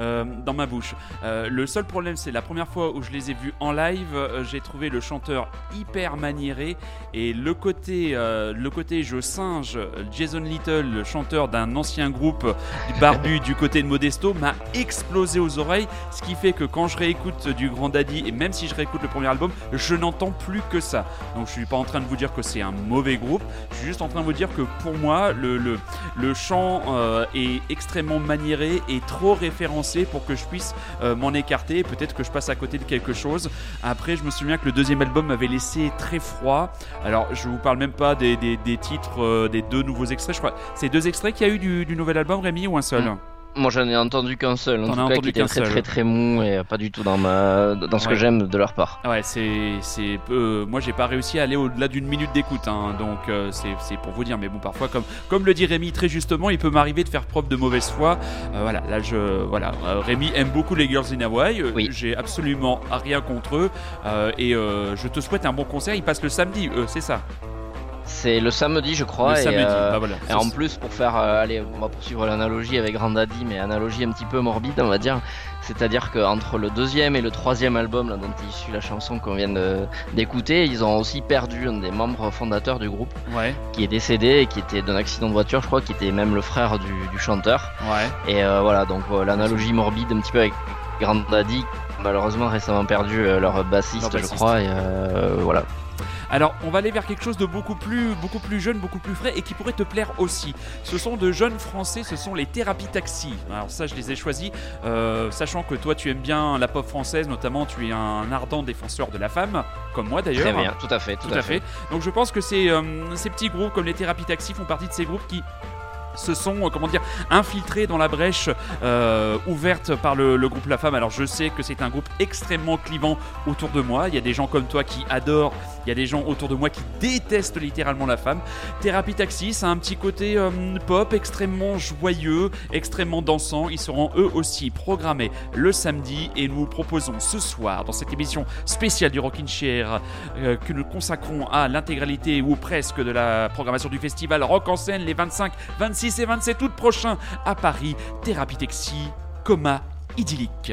euh, dans ma bouche. Le seul problème c'est la première fois où je les ai vus en live, j'ai trouvé le chanteur hyper maniéré et le côté le côté je singe Jason Little, le chanteur d'un ancien groupe barbu du côté de Modesto m'a explosé aux oreilles. Ce qui fait que quand je réécoute du Grand Daddy et même si je réécoute le premier album je n'entends plus que ça. Donc je suis pas en train de vous dire que c'est un mauvais groupe. Je suis juste en train de vous dire que pour moi le, chant euh, est extrêmement maniéré et trop référencé pour que je puisse euh, m'en écarter. Peut-être que je passe à côté de quelque chose. Après je me souviens que le deuxième album m'avait laissé très froid. Alors je vous parle même pas des titres euh, des deux nouveaux extraits je crois c'est deux extraits qu'il y a eu du, du nouvel album Rémi ou un seul Mm. Moi j'en ai entendu qu'un seul, en as tout cas entendu qui était très seul. très très mou et pas du tout dans, ma, dans ce Ouais. que j'aime de leur part. Ouais, c'est, c'est, euh, moi j'ai pas réussi à aller au-delà d'une minute d'écoute, hein, donc euh, c'est, c'est pour vous dire. Mais bon, parfois, comme, comme le dit Rémi très justement, il peut m'arriver de faire preuve de mauvaise foi. Euh, voilà, là je, voilà, Rémi aime beaucoup les Girls in Hawaii. Oui. J'ai absolument rien contre eux et je te souhaite un bon concert. Il passe le samedi, c'est ça? C'est le samedi je crois. le et, samedi. euh, bah voilà. Et en plus, pour faire, euh, allez, on va poursuivre l'analogie avec Grand Daddy, mais analogie un petit peu morbide, on va dire. C'est-à-dire qu'entre le deuxième et le troisième album, là, dont est issue la chanson qu'on vient d'écouter, ils ont aussi perdu un des membres fondateurs du groupe, Ouais, qui est décédé et qui était d'un accident de voiture, je crois, qui était même le frère du, du chanteur. ouais. Et euh, voilà, donc l'analogie morbide un petit peu avec Grand Daddy, malheureusement récemment perdu leur bassiste, Leur bassiste. je crois, et euh, voilà. Alors, on va aller vers quelque chose de beaucoup plus, beaucoup plus jeune, beaucoup plus frais et qui pourrait te plaire aussi. Ce sont de jeunes Français, ce sont les thérapies taxi. Alors ça, je les ai choisis, euh, sachant que toi, tu aimes bien la pop française, notamment, tu es un ardent défenseur de la femme, comme moi d'ailleurs. Très bien, tout à fait, tout, Tout à fait. Donc je pense que ces, euh, ces petits groupes comme les thérapies taxi font partie de ces groupes qui se sont, euh, comment dire, infiltrés dans la brèche euh, ouverte par le, groupe La Femme. Alors je sais que c'est un groupe extrêmement clivant autour de moi. Il y a des gens comme toi qui adorent, il y a des gens autour de moi qui détestent littéralement La Femme. Thérapie Taxi, ça a un petit côté euh, pop extrêmement joyeux, extrêmement dansant. Ils seront eux aussi programmés le samedi et nous proposons ce soir dans cette émission spéciale du Rockin' Chair euh, que nous consacrons à l'intégralité ou presque de la programmation du festival Rock en scène les 25, 26 et 27 août prochains à Paris. Thérapie Taxi, coma idyllique.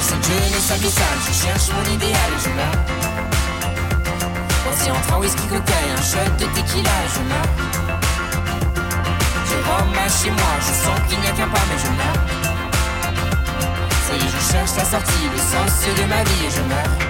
Dans cette jeunesse abyssale, je cherche mon idéal et je meurs. Voici entre un whisky coca et un shot de tequila, je meurs. Je rentre chez moi, je sens qu'il n'y a qu'un pas, mais je meurs. Ça y est, je cherche la sortie, le sens de ma vie et je meurs.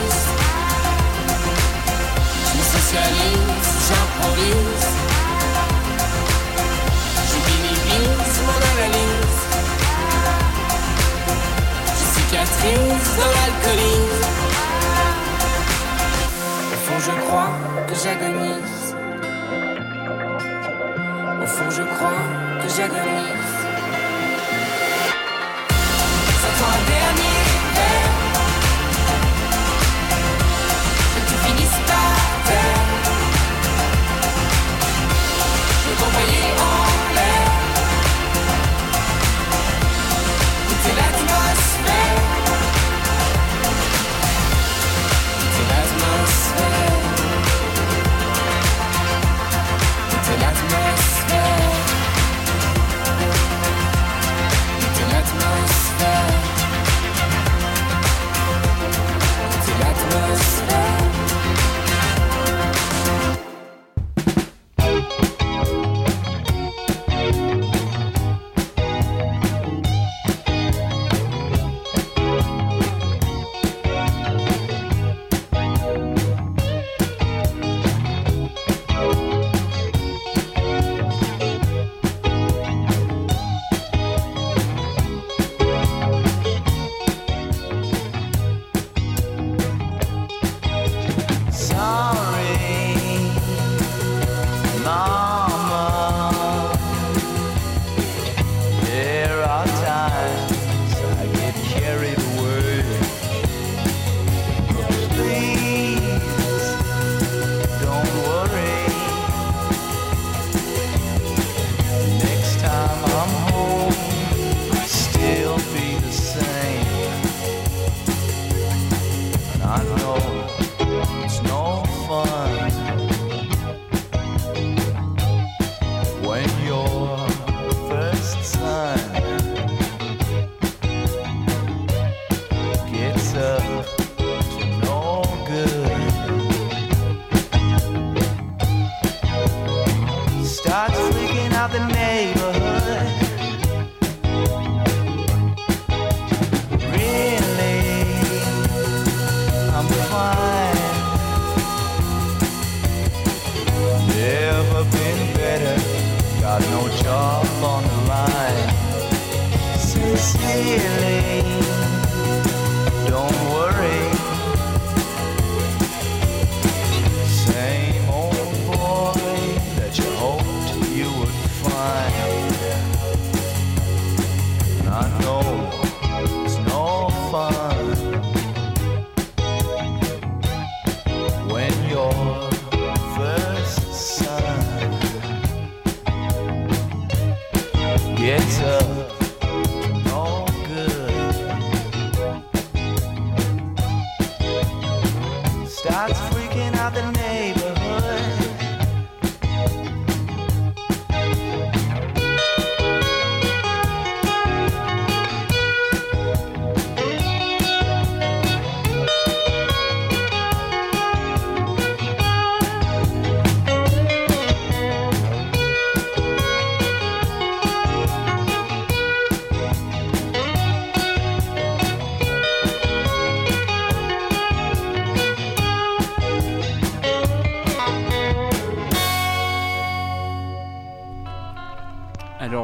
j'improvise. Je minimise mon analyse. Je cicatrise dans l'alcoolisme. Au fond, je crois que j'agonise. Au fond, je crois que j'agonise.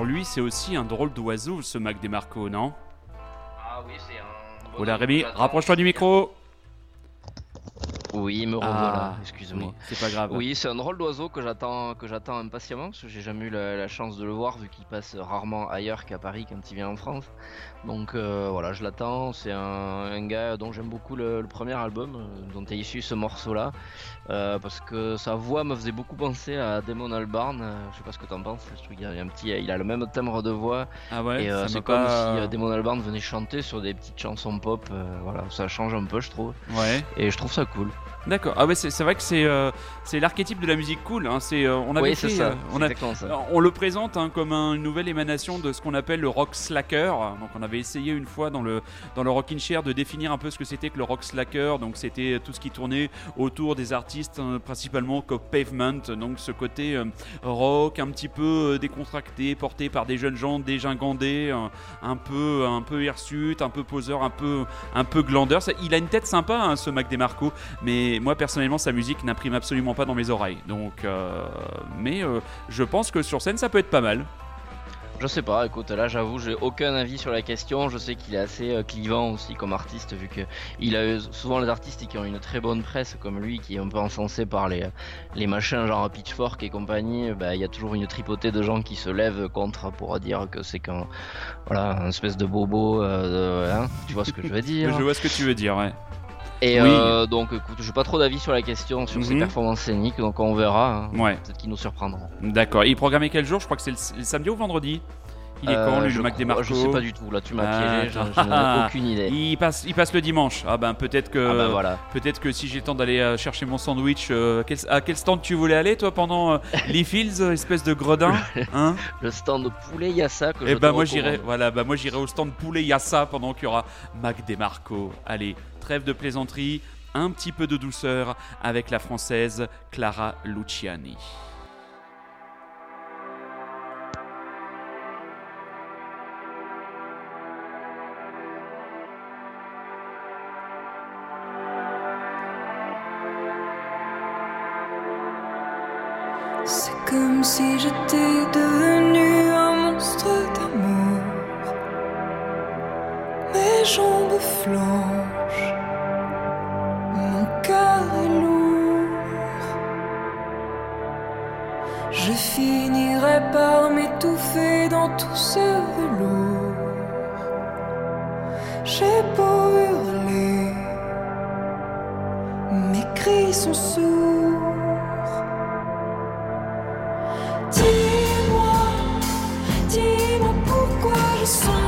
Lui, c'est aussi un drôle d'oiseau, ce Mac DeMarco, non? Ah oui, c'est un. Oh là, Rémi, rapproche-toi du micro pas grave. Oui, c'est un drôle d'oiseau que j'attends que j'attends impatiemment parce que j'ai jamais eu la, la chance de le voir vu qu'il passe rarement ailleurs qu'à Paris quand il vient en France. Donc euh, voilà, je l'attends. C'est un, un gars dont j'aime beaucoup le, le premier album euh, dont est issu ce morceau-là euh, parce que sa voix me faisait beaucoup penser à Damon Albarn. Je sais pas ce que t'en penses. Je trouve qu'il y a un petit, il a le même timbre de voix Ah ouais, et euh, c'est comme pas- si Damon Albarn venait chanter sur des petites chansons pop. voilà, ça change un peu, je trouve. Ouais. Et je trouve ça cool. D'accord. Ah ouais, c'est vrai que c'est euh, c'est l'archétype de la musique cool. Hein. C'est euh, on avait oui, c'est fait, ça. euh, on a ça. on le présente hein, comme un- une nouvelle émanation de ce qu'on appelle le rock slacker. Donc on avait essayé une fois dans le dans le Rockin' Chair de définir un peu ce que c'était que le rock slacker. Donc c'était tout ce qui tournait autour des artistes euh, principalement comme Pavement. Donc ce côté rock un petit peu décontracté, porté par des jeunes gens dégingandés, un, un peu un peu hirsute, un peu poseur, un peu un peu glandeur. Ça- il a une tête sympa hein, ce Mac DeMarco, mais moi personnellement sa musique n'imprime absolument pas dans mes oreilles. Donc euh, mais euh, je pense que sur scène ça peut être pas mal. Je sais pas, écoute, là j'avoue, j'ai aucun avis sur la question. Je sais qu'il est assez euh, clivant aussi comme artiste, vu que il a eu souvent les artistes qui ont une très bonne presse, comme lui, qui est un peu encensé par les, les machins genre Pitchfork et compagnie. bah, Il y a toujours une tripotée de gens qui se lèvent contre pour dire que c'est qu'un voilà, un espèce de bobo. euh, de- hein, tu vois ce que je veux dire [LAUGHS] Je vois ce que tu veux dire, ouais. Et Oui. euh, donc, écoute, j'ai pas trop d'avis sur la question, sur ses Mhm. performances scéniques, donc on verra. hein. Ouais, Peut-être qu'ils nous surprendront. d'accord. Il est programmé quel jour? Je crois que c'est le, le samedi ou vendredi Il est Euh, quand lui, je le Mac crois- DeMarco Je sais pas du tout, là tu m'as Ah, piégé, je- je ai aucune idée. Il passe, il passe le dimanche. Ah ben peut-être que Ah bah voilà. Peut-être que si j'ai le temps d'aller euh, chercher mon sandwich, euh, quel- à quel stand tu voulais aller toi pendant euh, [LAUGHS] Lee Fields, espèce de gredin hein? Le stand de poulet Yassa que je Et te bah moi recommande. j'irai, voilà, bah moi j'irai au stand poulet Yassa pendant qu'il y aura Mac. Allez, trêve de plaisanterie, un petit peu de douceur avec la française Clara Luciani. C'est comme si j'étais devenu un monstre d'amour. Mes jambes flanchent, mon cœur est lourd. Je finirai par m'étouffer dans tout ce velours. J'ai beau hurler, mes cris sont sourds. Dis-moi, dis-moi pourquoi je sombre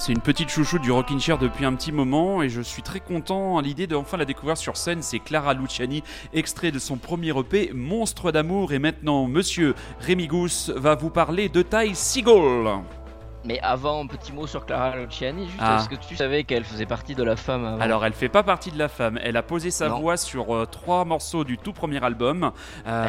c'est une petite chouchou du Rockin' Chair depuis un petit moment et je suis très content à l'idée de la découvrir sur scène. C'est Clara Luciani, extrait de son premier EP, Monstre d'amour. Et maintenant, monsieur Rémi Gousse va vous parler de Ty Seagull. Mais avant, un petit mot sur Clara Luciani, juste Ah. est-ce que tu savais qu'elle faisait partie de la femme avant Alors, elle fait pas partie de la femme. Elle a posé sa Non. voix sur euh, trois morceaux du tout premier album. euh,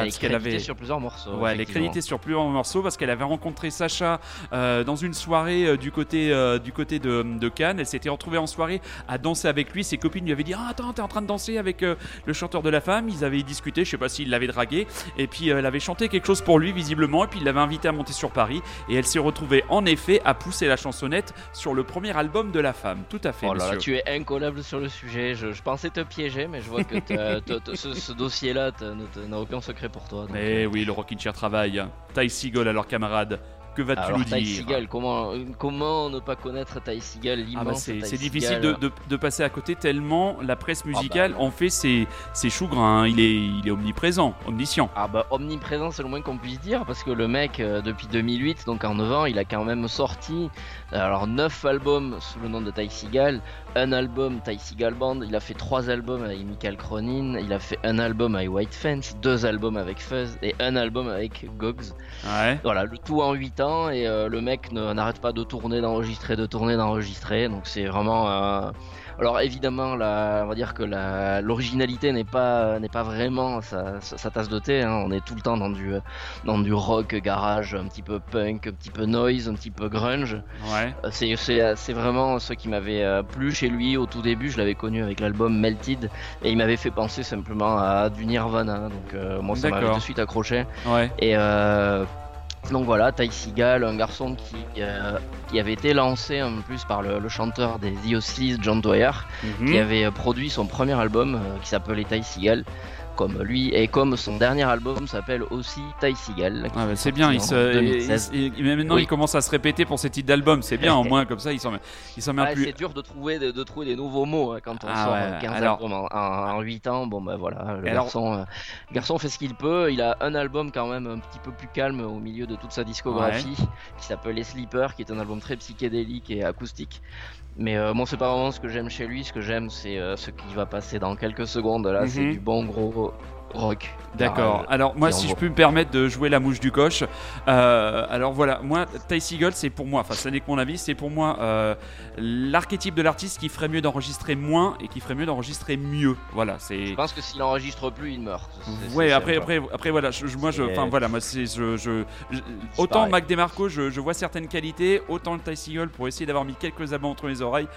Elle est parce créditée avait. sur plusieurs morceaux. Ouais, elle est créditée sur plusieurs morceaux parce qu'elle avait rencontré Sacha euh, dans une soirée euh, du côté, du côté de, de Cannes. Elle s'était retrouvée en soirée à danser avec lui. Ses copines lui avaient dit Ah, attends, t'es en train de danser avec le chanteur de la femme. Ils avaient discuté, je sais pas s'il l'avait dragué. Et puis elle avait chanté quelque chose pour lui, visiblement. Et puis il l'avait invité à monter sur Paris. Et elle s'est retrouvée en effet à pousser la chansonnette sur le premier album de la femme. Tout à fait, Oh là là, monsieur. tu es incollable sur le sujet. Je, je pensais te piéger, mais je vois que [LAUGHS] ce, ce dossier-là n'a aucun secret pour toi. donc, Mais euh, oui, le Rockin' Chair travaille. Ty Seagull, alors camarade, que vas-tu nous Ty dire Seagal, comment, comment ne pas connaître Ty Seagal, l'immense Ah bah c'est difficile de, de- de passer à côté tellement la presse musicale bah, en fait ses, ses choux gras. hein. Il, est, il est omniprésent, omniscient. Ah bah omniprésent c'est le moins qu'on puisse dire parce que le mec euh, depuis 2008 donc en 9 ans il a quand même sorti euh, alors 9 albums sous le nom de Ty Seagal, un album Ty Seagal Band, il a fait 3 albums avec Michael Cronin, il a fait un album avec White Fence, deux albums avec Fuzz et un album avec Gogs. Ouais. Voilà, le tout en 8 ans et euh, le mec n'arrête pas de tourner, d'enregistrer, de tourner, d'enregistrer. Donc c'est vraiment. euh, Alors évidemment, la... on va dire que l'originalité n'est pas n'est pas vraiment sa, sa- sa tasse de thé. hein. On est tout le temps dans du dans du rock garage, un petit peu punk, un petit peu noise, un petit peu grunge. Ouais. Euh, C'est vraiment ce qui m'avait euh, plu chez lui au tout début. Je l'avais connu avec l'album Melted et il m'avait fait penser simplement à du Nirvana. Donc euh, moi ça tout de suite accroché. Ouais. Et euh, donc voilà, Ty Seagal, un garçon qui, euh, qui avait été lancé en plus par le, le chanteur des The John Dwyer, Mhm. qui avait euh, produit son premier album euh, qui s'appelait Ty Seagal, comme lui, et comme son dernier album s'appelle aussi Ty Seagal. Ah bah est c'est bien, il sorti se, en il- 2016. il- il- mais maintenant Oui. il commence à se répéter pour ses titres d'album, c'est bien, au [LAUGHS] moins comme ça il s'en il s'en met Ouais, plus. c'est dur de trouver, de, de trouver des nouveaux mots hein, quand on Ah sort ouais, euh, 15 alors- albums en, en, 8 ans. Bon, bah voilà, le Et alors- garçon, euh, le garçon fait ce qu'il peut. Il a un album quand même un petit peu plus calme au milieu de toute sa discographie qui s'appelle Les Sleepers, qui est un album très psychédélique et acoustique. Mais euh, moi, c'est pas vraiment ce que j'aime chez lui. Ce que j'aime, c'est euh, ce qui va passer dans quelques secondes. Là, c'est Mhm. du bon gros rock. D'accord. garage, Alors moi, si je peux me permettre de jouer la mouche du coche, euh, alors voilà, moi, Ty Seagull, c'est pour moi, enfin, ça n'est que mon avis, c'est pour moi euh, l'archétype de l'artiste qui ferait mieux d'enregistrer moins et qui ferait mieux d'enregistrer mieux. Voilà, c'est. Je pense que s'il enregistre plus, il meurt. Ouais, après, après, après, voilà, je, moi, je, enfin, voilà, moi, c'est, je, je- je- C'est autant pareil. Mac DeMarco, je, je vois certaines qualités, autant le Ty Seagull pour essayer d'avoir mis quelques abats entre les oreilles.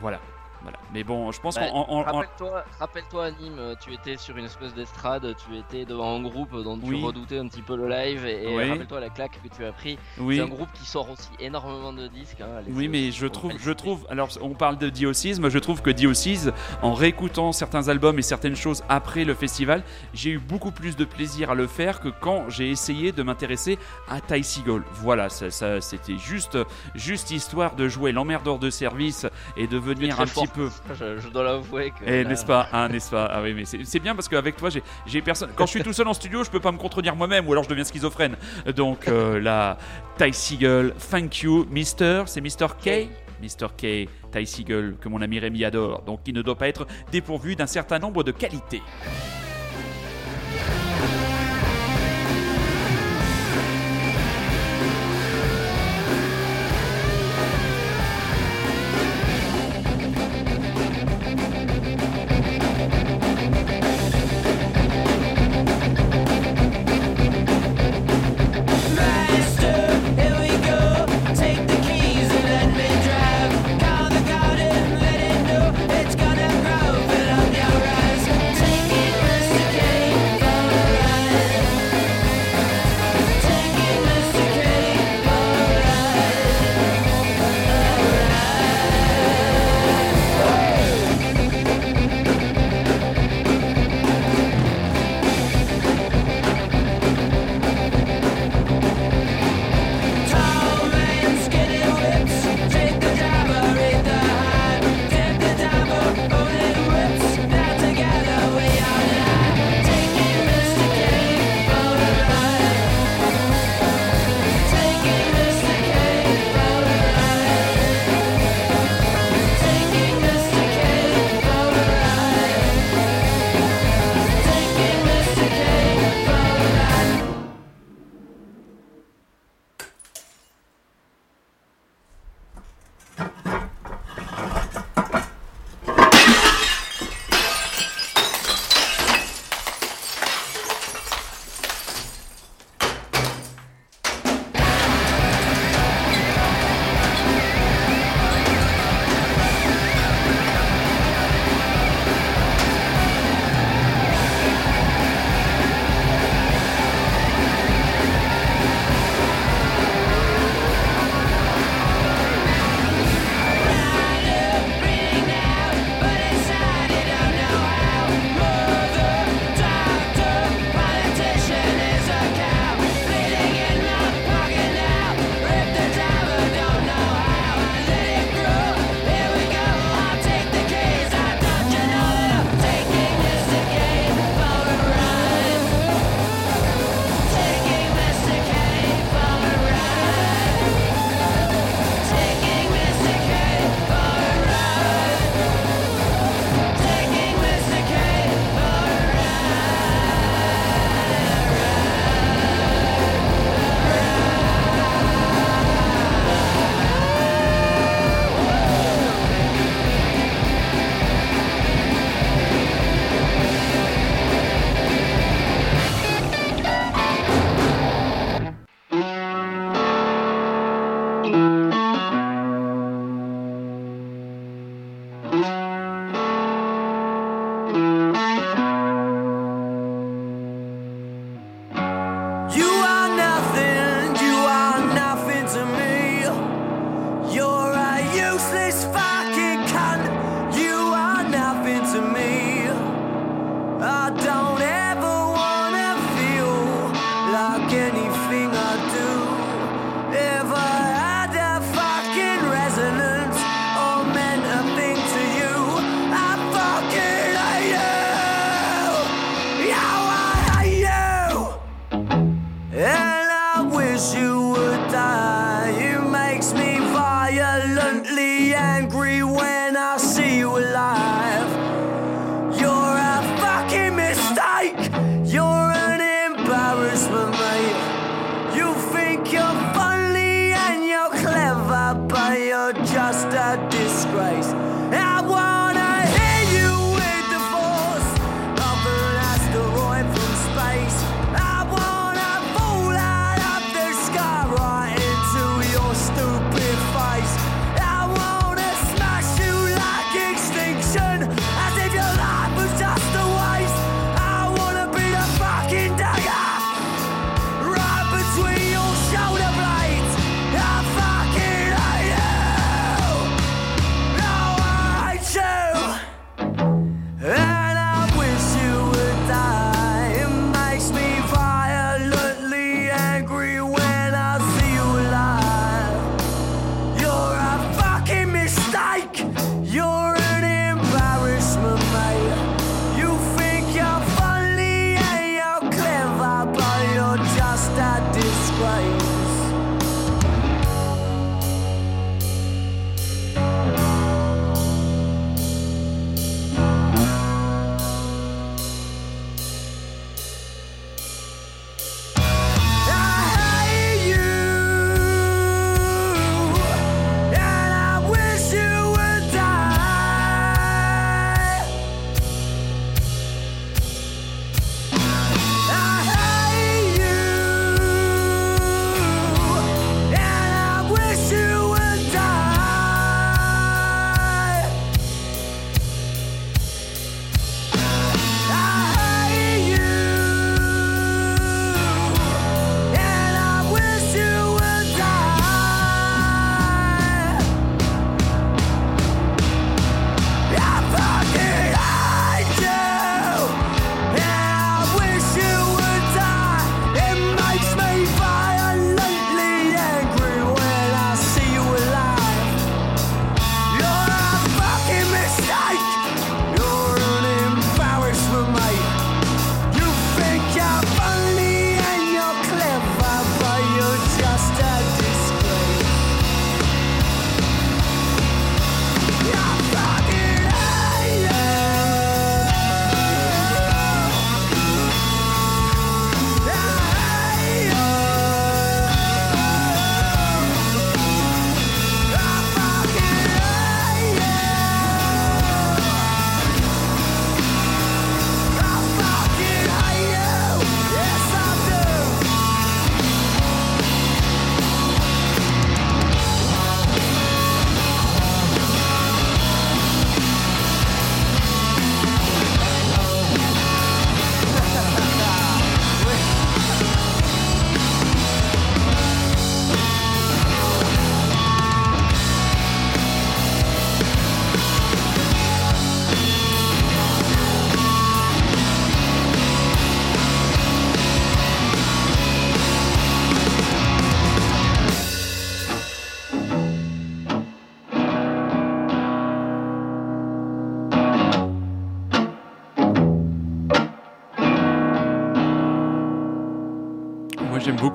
Voilà, voilà. Mais bon, je pense Bah, en- Rappelle-toi, à Nîmes, euh, tu étais sur une espèce d'estrade, tu étais devant un groupe dont tu Oui. redoutais un petit peu le live, et, Oui. rappelle-toi la claque que tu as pris. oui. C'est un groupe qui sort aussi énormément de disques. hein, Oui, mais je trouve, je trouve, alors on parle de Diocese, je trouve que Diocese, en réécoutant certains albums et certaines choses après le festival, j'ai eu beaucoup plus de plaisir à le faire que quand j'ai essayé de m'intéresser à Ty Seagull. Voilà, ça, ça- c'était juste, juste histoire de jouer l'emmerdeur de service et de venir un petit. Peu. Je, je dois l'avouer que. Eh, n'est-ce pas, hein, [LAUGHS] n'est-ce pas? Ah oui, mais c'est c'est bien parce qu'avec toi, j'ai- j'ai personne. Quand je suis tout seul en studio, je peux pas me contredire moi-même, ou alors je deviens schizophrène. Donc euh, là, Ty Seagull, thank you, Mister. C'est Mister K? Mr. K, Ty Seagull, que mon ami Rémi adore, donc il ne doit pas être dépourvu d'un certain nombre de qualités.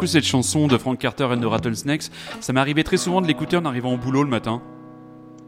cette chanson de Frank Carter and the Rattlesnakes. Ça m'est arrivé très souvent de l'écouter en arrivant au boulot le matin.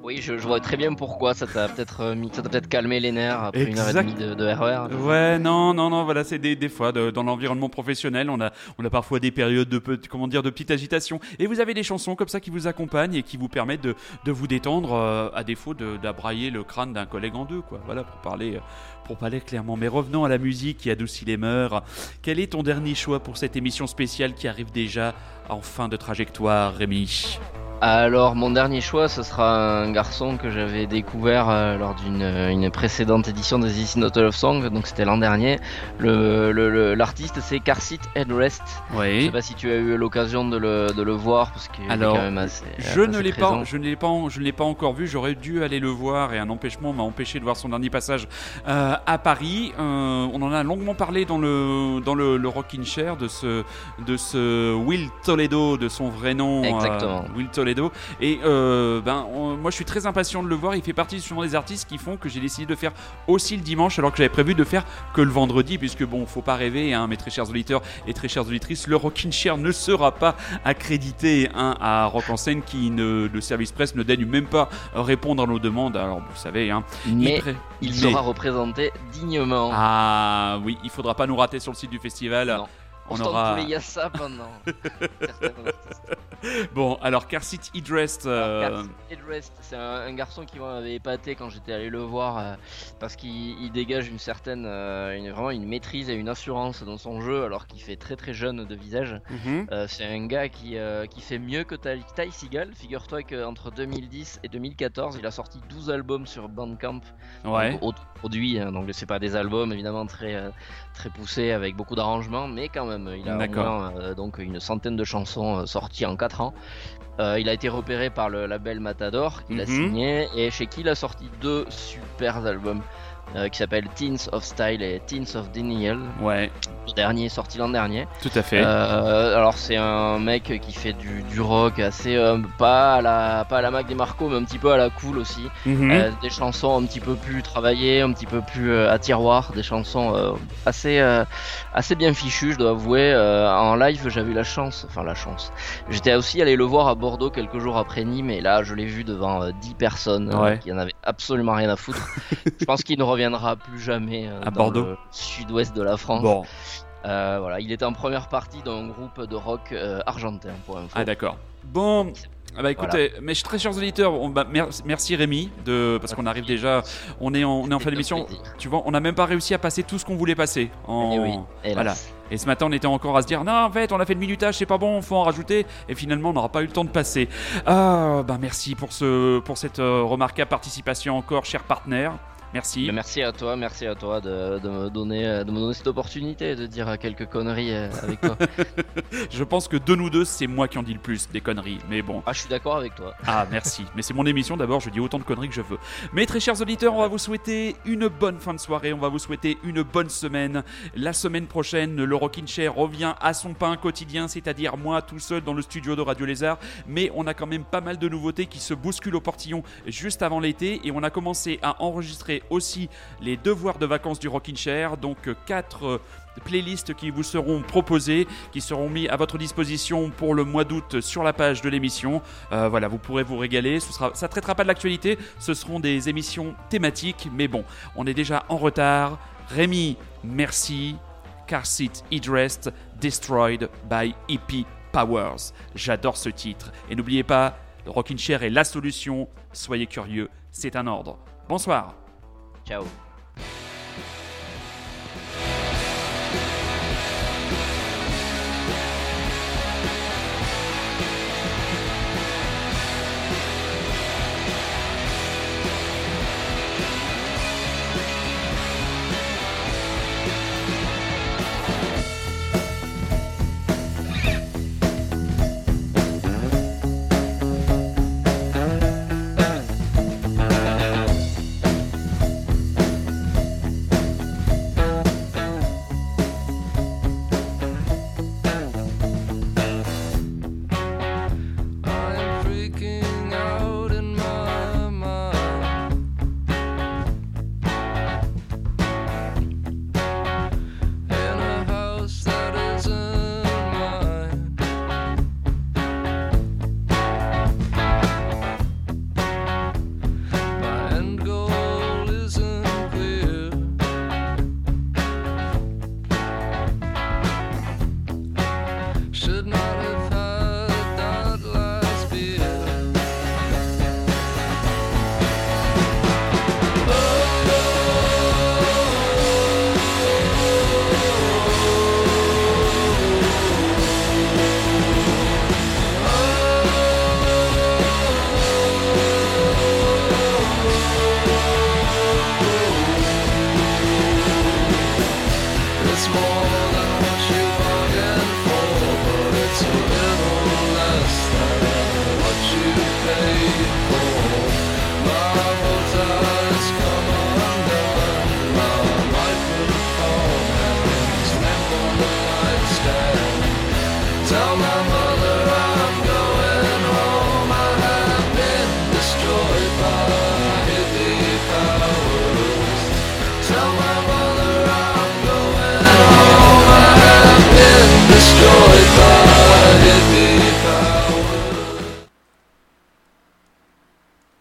Oui, je, vois très bien pourquoi euh, ça t'a peut-être calmé les nerfs après une heure et demie de, de Ouais, non, non, non, voilà, c'est des, fois dans l'environnement professionnel, on a, parfois des périodes de, comment dire, de petite agitation. Et vous avez des chansons comme ça qui vous accompagnent et qui vous permettent de, vous détendre euh, à défaut d'abrailler le crâne d'un collègue en deux, quoi. Voilà, pour parler, euh, pour parler clairement. Mais revenons à la musique qui adoucit les mœurs. Quel est ton dernier choix pour cette émission spéciale qui arrive déjà en fin de trajectoire, Rémi? Alors mon dernier choix, ce sera un garçon que j'avais découvert euh, lors d'une euh, précédente édition des Is Not a Love Song, donc c'était l'an dernier. L'artiste c'est Carsit Headrest. Oui. Je sais pas si tu as eu l'occasion de le, voir parce qu'il est quand même assez. Je ne l'ai pas, je ne l'ai pas, je ne l'ai pas encore vu. J'aurais dû aller le voir et un empêchement m'a empêché de voir son dernier passage euh, à Paris. Euh, on en a longuement parlé dans le dans le, le Rockin' Chair de ce de ce Will Toledo de son vrai nom. euh, Exactement. Will Toledo. Et euh, ben on- moi je suis très impatient de le voir. Il fait partie justement des artistes qui font que j'ai décidé de faire aussi le dimanche alors que j'avais prévu de faire que le vendredi puisque bon faut pas rêver hein, mes très chers auditeurs et très chères auditrices le Rockin' Chair ne sera pas accrédité hein, à Rock en scène qui ne le service presse ne daigne même pas répondre à nos demandes alors vous savez hein, Mais il mais- sera représenté dignement. ah oui il faudra pas nous rater sur le site du festival Non. On aura Yassa pendant [LAUGHS] bon alors Car Seat Idrest euh, c'est un, un garçon qui m'avait épaté quand j'étais allé le voir euh, parce qu'il il dégage une certaine, euh, une, vraiment une maîtrise et une assurance dans son jeu alors qu'il fait très très jeune de visage. mhm. Euh, c'est un gars qui, qui fait mieux que Ty, Ty Seagal. Figure-toi qu'entre 2010 et 2014, il a sorti 12 albums sur Bandcamp. ouais Donc, autoproduits, hein, donc c'est pas des albums évidemment très, très poussés avec beaucoup d'arrangements, mais quand même, il a moins, euh, donc une centaine de chansons euh, sorties en 4 ans. Euh, il a été repéré par le label Matador, qu'il a Mhm. signé, et chez qui il a sorti deux super albums. Euh, qui s'appellent Teens of Style et Teens of Denial. ouais Le dernier sorti l'an dernier. tout à fait Euh, alors c'est un mec qui fait du, du rock assez euh, pas à la pas à la Mac des Marco mais un petit peu à la cool aussi. Mhm. Euh, des chansons un petit peu plus travaillées, un petit peu plus euh, à tiroir, des chansons euh, assez assez bien fichues, je dois avouer. En live, j'avais eu la chance, enfin la chance. J'étais aussi allé le voir à Bordeaux quelques jours après Nîmes et là, je l'ai vu devant euh, 10 personnes Ouais. qui en avaient absolument rien à foutre. [LAUGHS] je pense qu'il ne reviendra plus jamais euh, À dans Bordeaux le sud-ouest de la France. bon Euh, voilà, il était en première partie d'un groupe de rock euh, argentin pour info. ah d'accord bon ah bah écoutez, mes très chers auditeurs, on- bah, mer- merci Rémi, de, parce qu'on arrive déjà, on est en, on est en fin d'émission, tu vois, on n'a même pas réussi à passer tout ce qu'on voulait passer. En... Eh oui. Voilà. Et ce matin, on était encore à se dire, non, en fait, on a fait le minutage, c'est pas bon, faut en rajouter. Et finalement, on n'aura pas eu le temps de passer. Ah, bah merci pour, ce, pour cette remarquable participation encore, cher partenaire. Merci. Merci à toi, merci à toi de, de me donner de me donner cette opportunité de dire quelques conneries euh, avec toi. [LAUGHS] Je pense que de nous deux, c'est moi qui en dis le plus des conneries. Mais bon. ah, je suis d'accord avec toi. Ah, merci. [LAUGHS] Mais c'est mon émission d'abord, je dis autant de conneries que je veux. Mes très chers auditeurs, on va vous souhaiter une bonne fin de soirée, on va vous souhaiter une bonne semaine. La semaine prochaine, le Rockin' Chair revient à son pain quotidien, c'est-à-dire moi tout seul dans le studio de Radio Lézard. Mais on a quand même pas mal de nouveautés qui se bousculent au portillon juste avant l'été et on a commencé à enregistrer aussi les devoirs de vacances du Rockin' Chair. Donc, euh, quatre. euh, playlists qui vous seront proposées, qui seront mis à votre disposition pour le mois d'août sur la page de l'émission. Euh, voilà, vous pourrez vous régaler. Ce sera, ça traitera pas de l'actualité, ce seront des émissions thématiques. Mais bon, on est déjà en retard. Rémi, merci. Car Seat Idrest, Destroyed by EP Powers. J'adore ce titre. Et n'oubliez pas, Rockin' Chair est la solution. Soyez curieux, c'est un ordre. Bonsoir. Ciao.